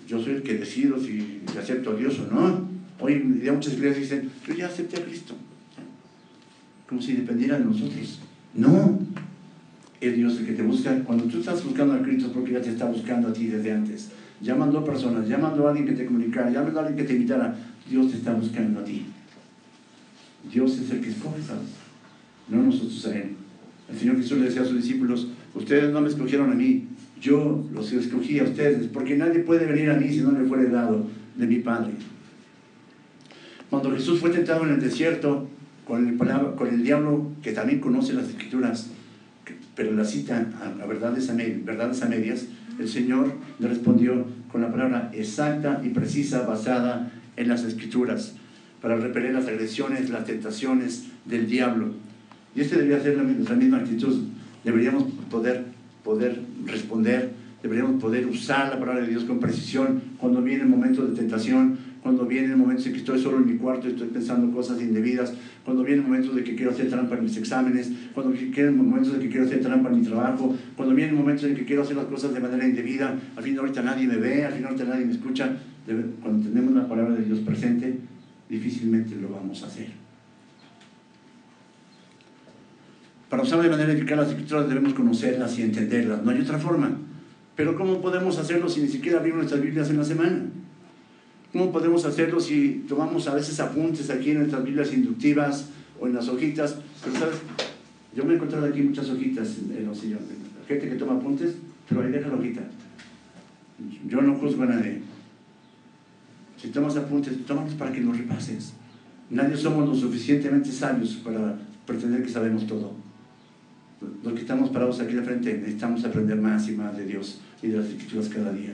yo soy el que decido si acepto a Dios o no. Hoy en día muchas iglesias dicen, yo ya acepté a Cristo. Como si dependiera de nosotros. No. Es Dios el que te busca. Cuando tú estás buscando a Cristo porque ya te está buscando a ti desde antes. Llamando a personas, llamando a alguien que te comunicara, llamando a alguien que te invitara. Dios te está buscando a ti. Dios es el que escoge. No nosotros a Él. El Señor Jesús le decía a sus discípulos, ustedes no me escogieron a mí, yo los escogí a ustedes, porque nadie puede venir a mí si no le fuere dado de mi Padre. Cuando Jesús fue tentado en el desierto con el, con el diablo que también conoce las escrituras, pero la cita a, verdades, a, verdades a medias, el Señor le respondió con la palabra exacta y precisa basada en las escrituras para repeler las agresiones, las tentaciones del diablo. Y este debería ser la, misma actitud. Deberíamos poder, poder responder, deberíamos poder usar la palabra de Dios con precisión cuando viene el momento de tentación, cuando viene el momento de que estoy solo en mi cuarto y estoy pensando cosas indebidas, cuando viene el momento de que quiero hacer trampa en mis exámenes, cuando viene el momento de que quiero hacer trampa en mi trabajo, cuando viene el momento de que quiero hacer las cosas de manera indebida, al fin ahorita nadie me ve, al fin ahorita nadie me escucha, cuando tenemos la palabra de Dios presente, difícilmente lo vamos a hacer. Para usar de manera eficaz las escrituras debemos conocerlas y entenderlas, no hay otra forma. Pero ¿cómo podemos hacerlo si ni siquiera abrimos nuestras Biblias en la semana? ¿Cómo podemos hacerlo si tomamos a veces apuntes aquí en nuestras Biblias inductivas o en las hojitas? Pero sabes, yo me he encontrado aquí muchas hojitas en los sillones. Gente que toma apuntes, pero ahí deja la hojita. Yo no juzgo a nadie. Si tomas apuntes, tómalos para que los repases. Nadie somos lo suficientemente sabios para pretender que sabemos todo. Los que estamos parados aquí de frente necesitamos aprender más y más de Dios y de las escrituras cada día.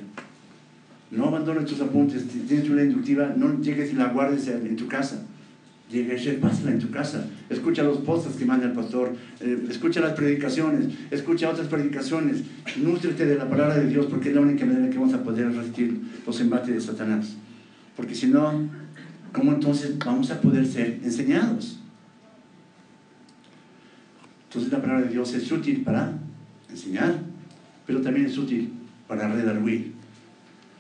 No abandones tus apuntes. Tienes una inductiva, no llegues y la guardes en tu casa. Llega y pásala en tu casa. Escucha los postes que manda el pastor. Eh, escucha las predicaciones. Escucha otras predicaciones. Nútrete de la palabra de Dios porque es la única manera que vamos a poder resistir los embates de Satanás. Porque si no, ¿cómo entonces vamos a poder ser enseñados? Entonces la palabra de Dios es útil para enseñar, pero también es útil para redarguir.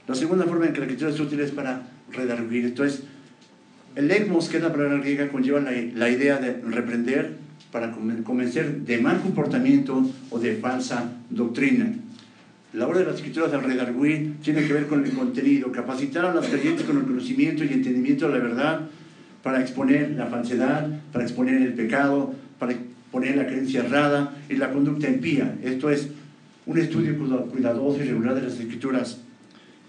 La segunda forma en que la escritura es útil es para redarguir. Entonces, el legmos, que es la palabra griega, conlleva la, idea de reprender para convencer de mal comportamiento o de falsa doctrina. La obra de las escrituras del redarguir tiene que ver con el contenido, capacitar a los creyentes con el conocimiento y entendimiento de la verdad para exponer la falsedad, para exponer el pecado, para exponer la creencia errada y la conducta impía. Esto es un estudio cuidadoso y regular de las escrituras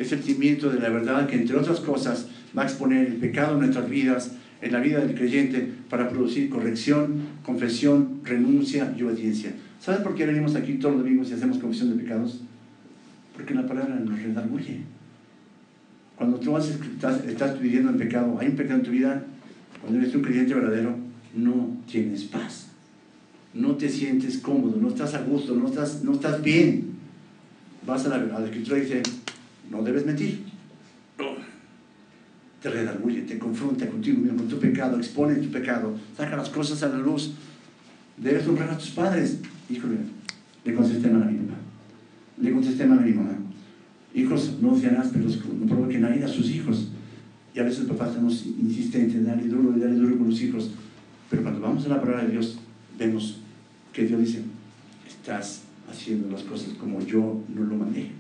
es el cimiento de la verdad que, entre otras cosas, va a exponer el pecado en nuestras vidas, en la vida del creyente, para producir corrección, confesión, renuncia y obediencia. ¿Sabes por qué venimos aquí todos los domingos y hacemos confesión de pecados? Porque la palabra nos redarguye. Cuando tú estás, estás viviendo en pecado, hay un pecado en tu vida, cuando eres un creyente verdadero, no tienes paz. No te sientes cómodo, no estás a gusto, no estás, no estás bien. Vas a la, a la escritura y dice, no debes mentir. Te redarguye, te confronta contigo mismo, con tu pecado, expone tu pecado, saca las cosas a la luz. Debes honrar a tus padres. Híjole, le contesté mal a mi papá. Le contesté mal a mi mamá. Hijos, no sean ásperos, no provoquen a ir a sus hijos. Y a veces papás estamos insistentes, dale duro, dale duro con los hijos. Pero cuando vamos a la palabra de Dios, vemos que Dios dice, estás haciendo las cosas como yo no lo mandé.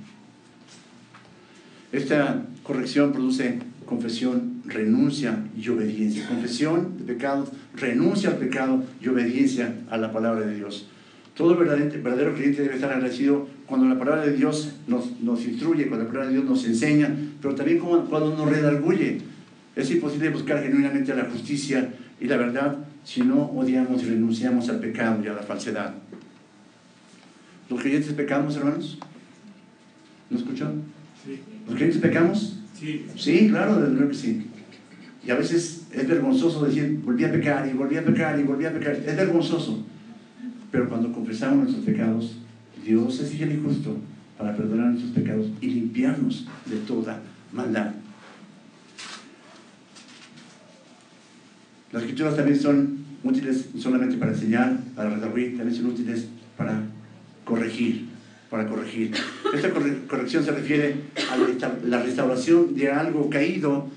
Esta corrección produce confesión, renuncia y obediencia. Confesión de pecados, renuncia al pecado y obediencia a la palabra de Dios. Todo verdadero, creyente debe estar agradecido cuando la palabra de Dios nos, instruye, cuando la palabra de Dios nos enseña, pero también cuando nos redarguye. Es imposible buscar genuinamente la justicia y la verdad si no odiamos y renunciamos al pecado y a la falsedad. ¿Los creyentes pecamos, hermanos? ¿No escuchó? ¿Los creyentes pecamos? Sí. Sí, claro, desde luego que sí. Y a veces es vergonzoso decir, volví a pecar y volví a pecar y volví a pecar. Es vergonzoso. Pero cuando confesamos nuestros pecados, Dios es fiel y justo para perdonar nuestros pecados y limpiarnos de toda maldad. Las escrituras también son útiles solamente para enseñar, para redarguir, también son útiles para corregir, para corregir. Esta corrección se refiere a la restauración de algo caído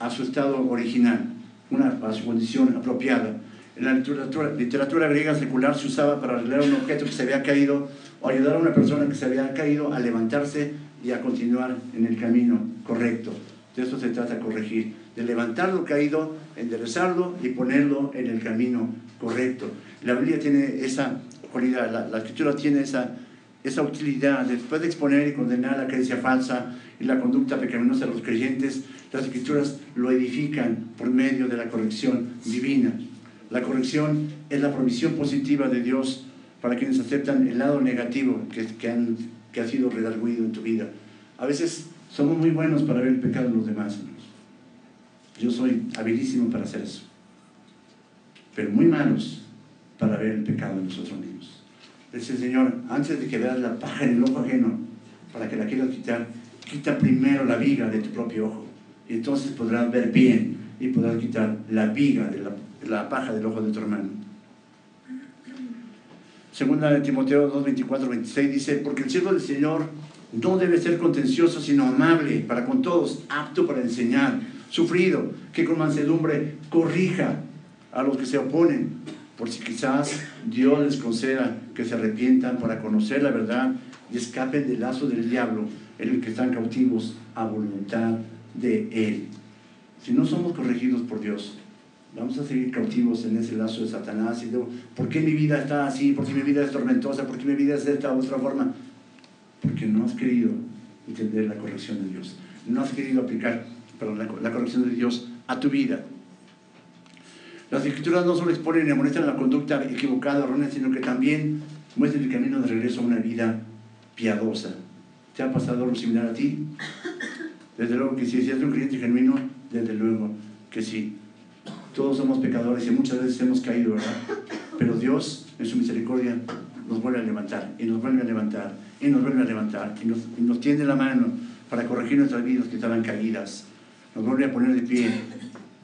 a su estado original, una, a su condición apropiada. En la literatura, griega secular se usaba para arreglar un objeto que se había caído o ayudar a una persona que se había caído a levantarse y a continuar en el camino correcto. De eso se trata corregir, de levantar lo caído, enderezarlo y ponerlo en el camino correcto. La Biblia tiene esa cualidad, la, la escritura tiene esa, esa utilidad. Después de exponer y condenar la creencia falsa y la conducta pecaminosa de los creyentes, las escrituras lo edifican por medio de la corrección divina. La corrección es la provisión positiva de Dios para quienes aceptan el lado negativo que, han, que ha sido redarguido en tu vida. A veces somos muy buenos para ver el pecado en los demás, Yo soy habilísimo para hacer eso. Pero muy malos para ver el pecado en nosotros mismos. Dice el Señor, antes de que veas la paja en el ojo ajeno, para que la quieras quitar, quita primero la viga de tu propio ojo. Y entonces podrás ver bien y podrás quitar la viga de la, de la paja del ojo de tu hermano. Segunda de Timoteo 2, 24, 26 dice, porque el siervo del Señor no debe ser contencioso, sino amable para con todos, apto para enseñar, sufrido, que con mansedumbre corrija a los que se oponen, por si quizás Dios les conceda que se arrepientan para conocer la verdad y escapen del lazo del diablo en el que están cautivos a voluntad de Él. Si no somos corregidos por Dios, vamos a seguir cautivos en ese lazo de Satanás y ¿por qué mi vida está así? ¿Por qué mi vida es tormentosa? ¿Por qué mi vida es de esta otra forma? porque no has querido entender la corrección de Dios. No has querido aplicar la, corrección de Dios a tu vida. Las escrituras no solo exponen y amonestan la conducta equivocada, errónea, sino que también muestran el camino de regreso a una vida piadosa. ¿Te ha pasado algo similar a ti? Desde luego que sí, si eres un cliente genuino, desde luego que sí. Todos somos pecadores y muchas veces hemos caído, ¿verdad? Pero Dios, en su misericordia, nos vuelve a levantar y nos vuelve a levantar y nos vuelve a levantar y nos, nos tiende la mano para corregir nuestras vidas que estaban caídas. Nos vuelve a poner de pie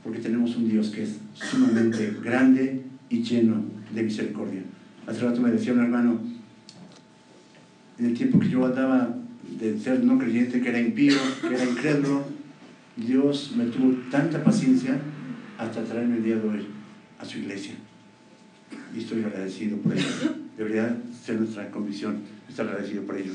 porque tenemos un Dios que es sumamente grande y lleno de misericordia. Hace rato me decía un hermano, en el tiempo que yo andaba de ser no creyente, que era impío, que era incrédulo, Dios me tuvo tanta paciencia hasta traerme el día de hoy a su iglesia. Y estoy agradecido por ello. Debería ser nuestra convicción estar agradecido por ello.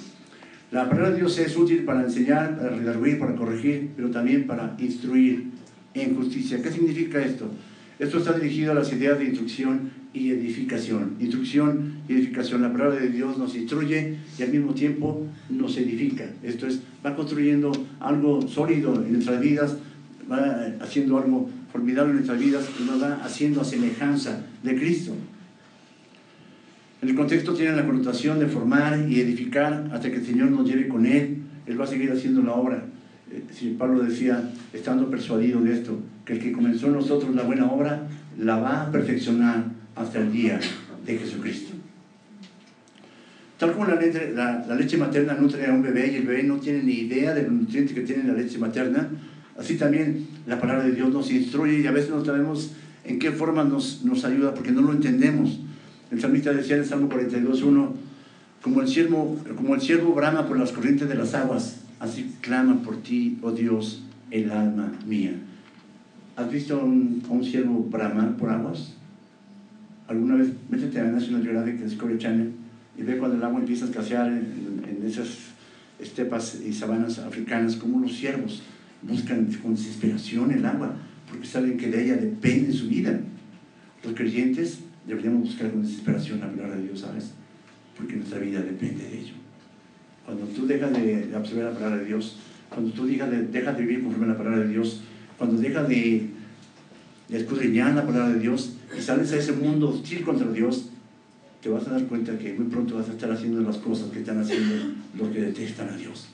La palabra de Dios es útil para enseñar, para redarguir, para corregir, pero también para instruir en justicia. ¿Qué significa esto? Esto está dirigido a las ideas de instrucción y edificación. Instrucción y edificación. La palabra de Dios nos instruye y al mismo tiempo nos edifica. Esto es, va construyendo algo sólido en nuestras vidas, va haciendo algo formidable en nuestras vidas y nos va haciendo a semejanza de Cristo. En el contexto tiene la connotación de formar y edificar hasta que el Señor nos lleve con Él. Él va a seguir haciendo la obra. Eh, si Pablo decía, estando persuadido de esto, que el que comenzó en nosotros la buena obra, la va a perfeccionar hasta el día de Jesucristo. Tal como la leche, materna nutre a un bebé y el bebé no tiene ni idea de los nutrientes que tiene la leche materna, así también la palabra de Dios nos instruye y a veces no sabemos en qué forma nos, nos ayuda porque no lo entendemos. El salmista decía en el Salmo 42.1, como como el siervo brama por las corrientes de las aguas, así clama por ti, oh Dios, el alma mía. ¿Has visto a un, a un siervo bramar por aguas? ¿Alguna vez métete a National Geographic Discovery Channel y ve cuando el agua empieza a escasear en, en esas estepas y sabanas africanas, como los siervos buscan con desesperación el agua, porque saben que de ella depende su vida. Los creyentes deberíamos buscar con desesperación la palabra de Dios, ¿sabes? Porque nuestra vida depende de ello. Cuando tú dejas de, absorber la palabra de Dios, cuando tú dejas de, dejas de vivir conforme a la palabra de Dios, cuando dejas de, de escudriñar la palabra de Dios y sales a ese mundo hostil contra Dios, te vas a dar cuenta que muy pronto vas a estar haciendo las cosas que están haciendo los que detestan a Dios.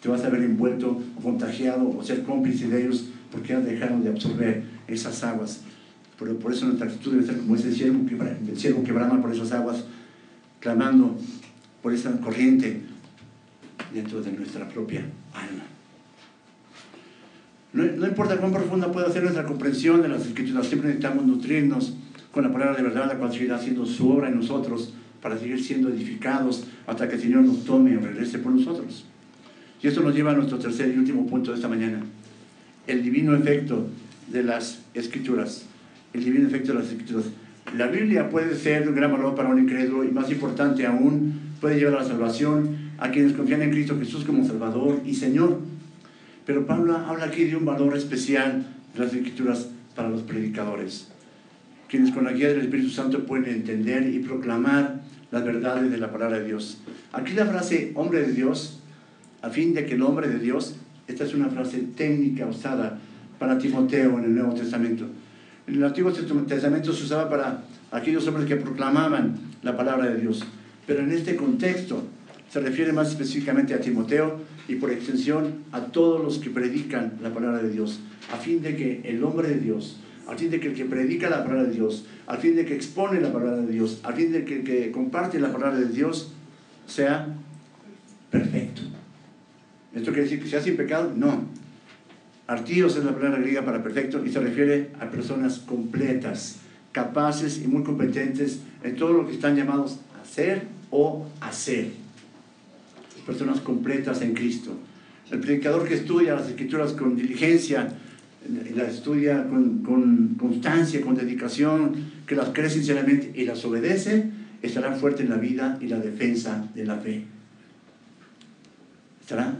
Te vas a ver envuelto, contagiado o ser cómplice de ellos porque has dejado de absorber esas aguas pero por eso nuestra actitud debe ser como ese siervo que, por esas aguas, clamando por esa corriente dentro de nuestra propia alma. No, importa cuán profunda pueda ser nuestra comprensión de las escrituras, siempre necesitamos nutrirnos con la palabra de verdad, la cual seguirá haciendo su obra en nosotros para seguir siendo edificados hasta que el Señor nos tome o regrese por nosotros. Y esto nos lleva a nuestro tercer y último punto de esta mañana. El divino efecto de las escrituras. El divino efecto de las escrituras. La Biblia puede ser un gran valor para un incrédulo y más importante aún, puede llevar a la salvación a quienes confían en Cristo Jesús como Salvador y Señor. Pero Pablo habla aquí de un valor especial de las escrituras para los predicadores, quienes con la guía del Espíritu Santo pueden entender y proclamar las verdades de la palabra de Dios. Aquí la frase hombre de Dios, a fin de que el hombre de Dios, esta es una frase técnica usada para Timoteo en el Nuevo Testamento. En el Antiguo Testamento se usaba para aquellos hombres que proclamaban la palabra de Dios. Pero en este contexto se refiere más específicamente a Timoteo y por extensión a todos los que predican la palabra de Dios, a fin de que el hombre de Dios, a fin de que el que predica la palabra de Dios, a fin de que expone la palabra de Dios, a fin de que el que comparte la palabra de Dios sea perfecto. ¿Esto quiere decir que sea sin pecado? No. Artíos es la palabra griega para perfecto y se refiere a personas completas, capaces y muy competentes en todo lo que están llamados a hacer o hacer. Personas completas en Cristo. El predicador que estudia las escrituras con diligencia, las estudia con, con constancia, con dedicación, que las cree sinceramente y las obedece, estará fuerte en la vida y la defensa de la fe. Estará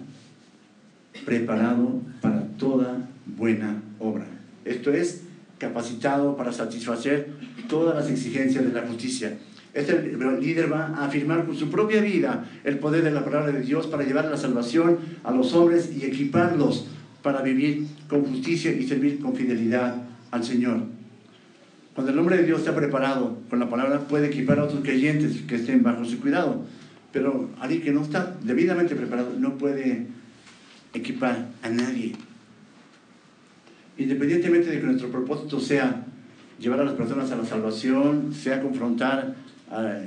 preparado para toda buena obra. Esto es capacitado para satisfacer todas las exigencias de la justicia. Este líder va a afirmar con su propia vida el poder de la palabra de Dios para llevar la salvación a los hombres y equiparlos para vivir con justicia y servir con fidelidad al Señor. Cuando el hombre de Dios está preparado con la palabra, puede equipar a otros creyentes que estén bajo su cuidado. Pero alguien que no está debidamente preparado no puede equipar a nadie. Independientemente de que nuestro propósito sea llevar a las personas a la salvación, sea confrontar,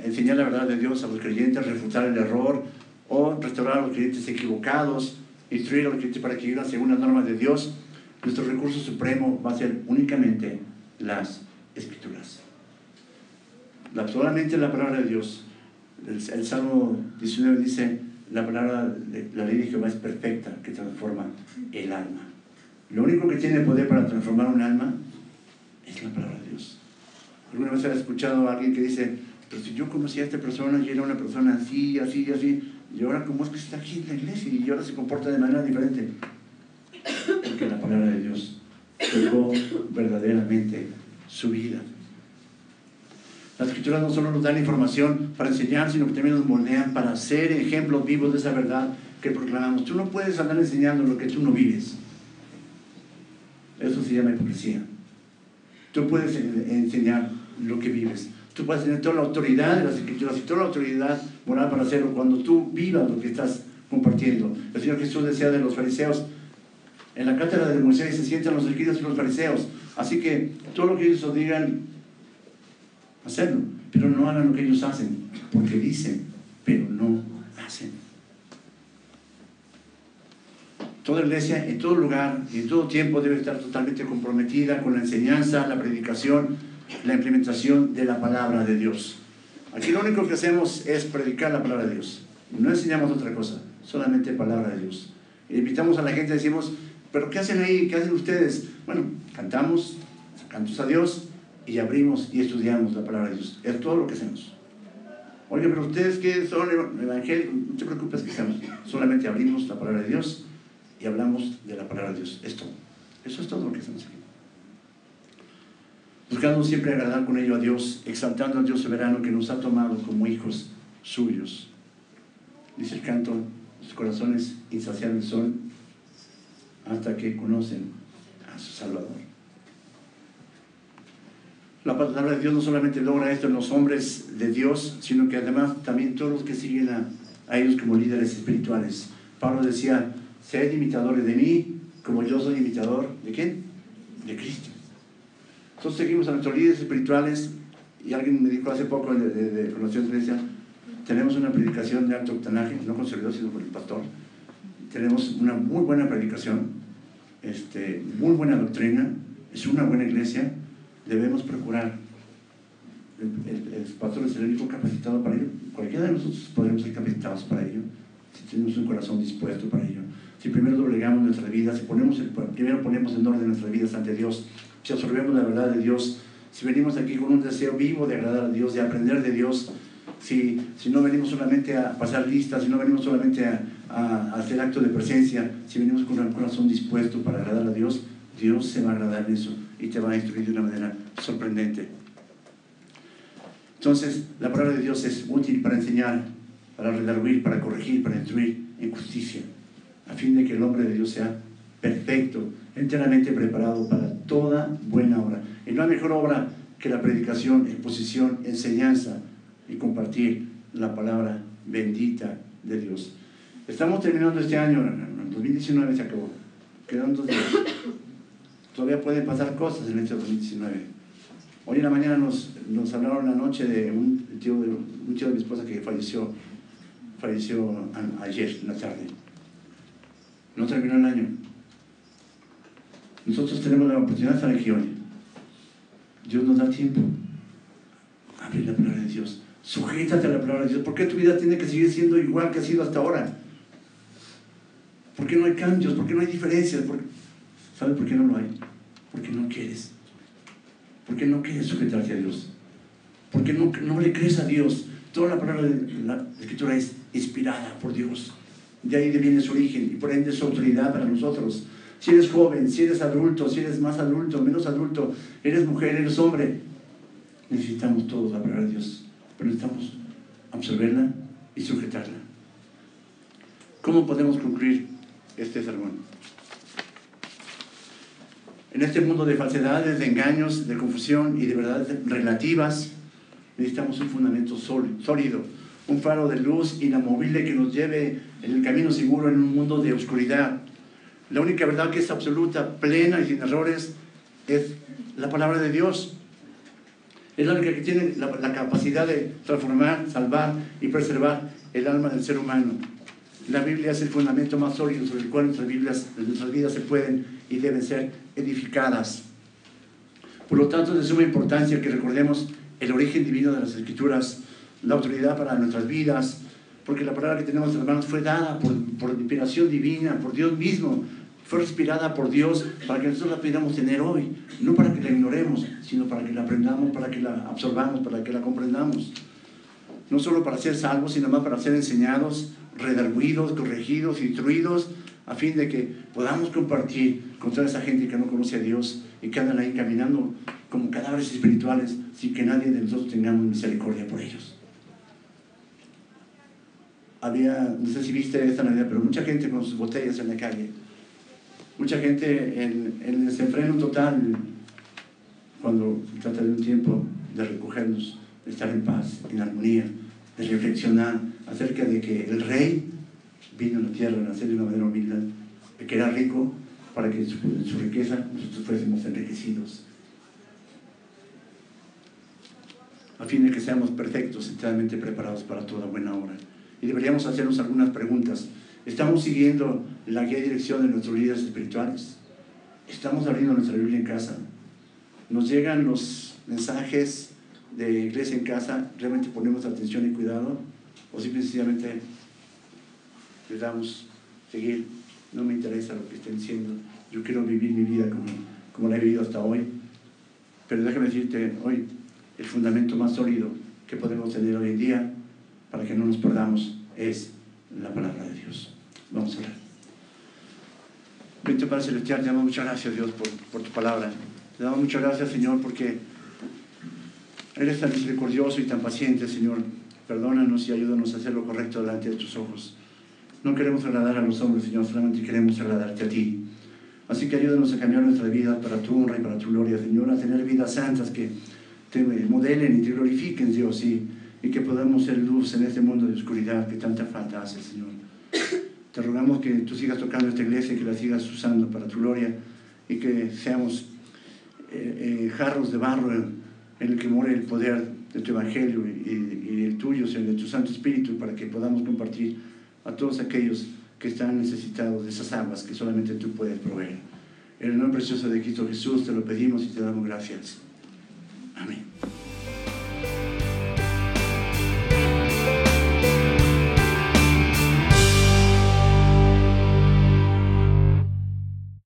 enseñar la verdad de Dios a los creyentes, refutar el error o restaurar a los creyentes equivocados, instruir a los creyentes para que vivan según las normas de Dios, nuestro recurso supremo va a ser únicamente las escrituras. La, solamente la palabra de Dios. El, el Salmo 19 dice, la palabra, la ley de Jehová es perfecta, que transforma el alma. Lo único que tiene poder para transformar un alma es la palabra de Dios. ¿Alguna vez has escuchado a alguien que dice, pero si yo conocí a esta persona y era una persona así, así, así, y ahora cómo es que está aquí en la iglesia y ahora se comporta de manera diferente? Porque la palabra de Dios tocó verdaderamente su vida. Las escrituras no solo nos dan información para enseñar, sino que también nos moldean para ser ejemplos vivos de esa verdad que proclamamos. Tú no puedes andar enseñando lo que tú no vives. Eso se llama hipocresía. Tú puedes enseñar lo que vives. Tú puedes tener toda la autoridad de las escrituras y toda la autoridad moral para hacerlo cuando tú vivas lo que estás compartiendo. El Señor Jesús decía de los fariseos, en la cátedra de Moisés se sientan los escritos y los fariseos. Así que todo lo que ellos digan, hacerlo, pero no hagan lo que ellos hacen, porque dicen, pero no hacen. Toda iglesia, en todo lugar y en todo tiempo debe estar totalmente comprometida con la enseñanza, la predicación, la implementación de la palabra de Dios. Aquí lo único que hacemos es predicar la palabra de Dios. No enseñamos otra cosa, solamente palabra de Dios. invitamos a la gente, decimos, pero ¿qué hacen ahí? ¿Qué hacen ustedes? Bueno, cantamos, cantos a Dios, y abrimos y estudiamos la palabra de Dios. Es todo lo que hacemos. Oye, pero ustedes que son evangélicos, no te preocupes que hacemos. Solamente abrimos la palabra de Dios y hablamos de la palabra de Dios. Es todo. Eso es todo lo que hacemos aquí. Buscando siempre agradar con ello a Dios, exaltando al Dios soberano que nos ha tomado como hijos suyos. Dice el canto, sus corazones insaciables son hasta que conocen a su Salvador. La palabra de Dios no solamente logra esto en los hombres de Dios, sino que además también todos los que siguen a, ellos como líderes espirituales. Pablo decía, sed imitadores de mí, como yo soy imitador de quién? De Cristo. Entonces seguimos a nuestros líderes espirituales y alguien me dijo hace poco de, de, de de iglesia, tenemos una predicación de alto octanaje, no con servidor, sino con el pastor. Tenemos una muy buena predicación, este, muy buena doctrina, es una buena iglesia, debemos procurar el, el pastor es el único capacitado para ello. Cualquiera de nosotros podemos ser capacitados para ello, si tenemos un corazón dispuesto para ello. Si primero doblegamos nuestra vida, si ponemos el- primero ponemos en orden nuestras vidas ante Dios, si absorbemos la verdad de Dios, si venimos aquí con un deseo vivo de agradar a Dios, de aprender de Dios, si, si no venimos solamente a pasar listas, si no venimos solamente a, hacer acto de presencia, si venimos con un corazón dispuesto para agradar a Dios, Dios se va a agradar en eso y te va a instruir de una manera sorprendente. Entonces, la palabra de Dios es útil para enseñar, para redarguir, para corregir, para instruir en justicia, a fin de que el hombre de Dios sea perfecto, enteramente preparado para toda buena obra. Y no hay mejor obra que la predicación, exposición, enseñanza y compartir la palabra bendita de Dios. Estamos terminando este año, el 2019 se acabó, quedan dos días. Todavía pueden pasar cosas en este 2019. Hoy en la mañana nos, nos hablaron la noche de un tío de, un tío de mi esposa que falleció, falleció ayer en la tarde. No terminó el año. Nosotros tenemos la oportunidad estar aquí hoy. Dios nos da tiempo. Abre la palabra de Dios. Sujétate a la palabra de Dios. ¿Por qué tu vida tiene que seguir siendo igual que ha sido hasta ahora? ¿Por qué no hay cambios? ¿Por qué no hay diferencias? ¿Por- ¿Sabes por qué no lo hay? Porque no quieres. Porque no quieres sujetarte a Dios. Porque no, no le crees a Dios. Toda la palabra de la Escritura es inspirada por Dios. De ahí viene su origen y por ende su autoridad para nosotros. Si eres joven, si eres adulto, si eres más adulto, menos adulto, eres mujer, eres hombre, necesitamos todos la palabra de Dios. Pero necesitamos absorberla y sujetarla. ¿Cómo podemos concluir este sermón? En este mundo de falsedades, de engaños, de confusión y de verdades relativas, necesitamos un fundamento sól- sólido, un faro de luz inamovible que nos lleve en el camino seguro en un mundo de oscuridad. La única verdad que es absoluta, plena y sin errores es la palabra de Dios. Es la única que tiene la, la capacidad de transformar, salvar y preservar el alma del ser humano. La Biblia es el fundamento más sólido sobre el cual nuestras, Biblias- nuestras vidas se pueden y deben ser edificadas. Por lo tanto, es de suma importancia que recordemos el origen divino de las Escrituras, la autoridad para nuestras vidas, porque la palabra que tenemos en las manos fue dada por, por inspiración divina, por Dios mismo, fue inspirada por Dios para que nosotros la pudiéramos tener hoy, no para que la ignoremos, sino para que la aprendamos, para que la absorbamos, para que la comprendamos. No solo para ser salvos, sino más para ser enseñados, redarguidos, corregidos, instruidos, a fin de que podamos compartir con toda esa gente que no conoce a Dios y que andan ahí caminando como cadáveres espirituales sin que nadie de nosotros tengamos misericordia por ellos. Había, no sé si viste esta Navidad, pero mucha gente con sus botellas en la calle. Mucha gente en, el desenfreno total cuando se trata de un tiempo de recogernos, de estar en paz, en armonía, de reflexionar acerca de que el rey vino a la tierra a nacer de una manera humilde, de que era rico para que en su, en su riqueza nosotros fuésemos enriquecidos. A fin de que seamos perfectos, enteramente preparados para toda buena obra. Y deberíamos hacernos algunas preguntas. ¿Estamos siguiendo la guía y dirección de nuestros líderes espirituales? ¿Estamos abriendo nuestra Biblia en casa? ¿Nos llegan los mensajes de iglesia en casa? ¿Realmente ponemos atención y cuidado? ¿O simplemente le damos seguir? No me interesa lo que estén diciendo. Yo quiero vivir mi vida como, como la he vivido hasta hoy. Pero déjame decirte hoy, el fundamento más sólido que podemos tener hoy en día para que no nos perdamos es la palabra de Dios. Vamos a orar. Bendito Padre Celestial, te damos muchas gracias, Dios, por, por tu palabra. Te damos muchas gracias, Señor, porque eres tan misericordioso y tan paciente, Señor. Perdónanos y ayúdanos a hacer lo correcto delante de tus ojos. No queremos agradar a los hombres, Señor, solamente queremos agradarte a ti. Así que ayúdanos a cambiar nuestra vida para tu honra y para tu gloria, Señor, a tener vidas santas que te modelen y te glorifiquen, Dios, y, y que podamos ser luz en este mundo de oscuridad que tanta falta hace, Señor. Te rogamos que tú sigas tocando esta iglesia y que la sigas usando para tu gloria y que seamos eh, eh, jarros de barro en, el que more el poder de tu evangelio y, el tuyo, Señor, de tu Santo Espíritu, para que podamos compartir a todos aquellos que están necesitados de esas aguas que solamente tú puedes proveer. En el nombre precioso de Cristo Jesús te lo pedimos y te damos gracias.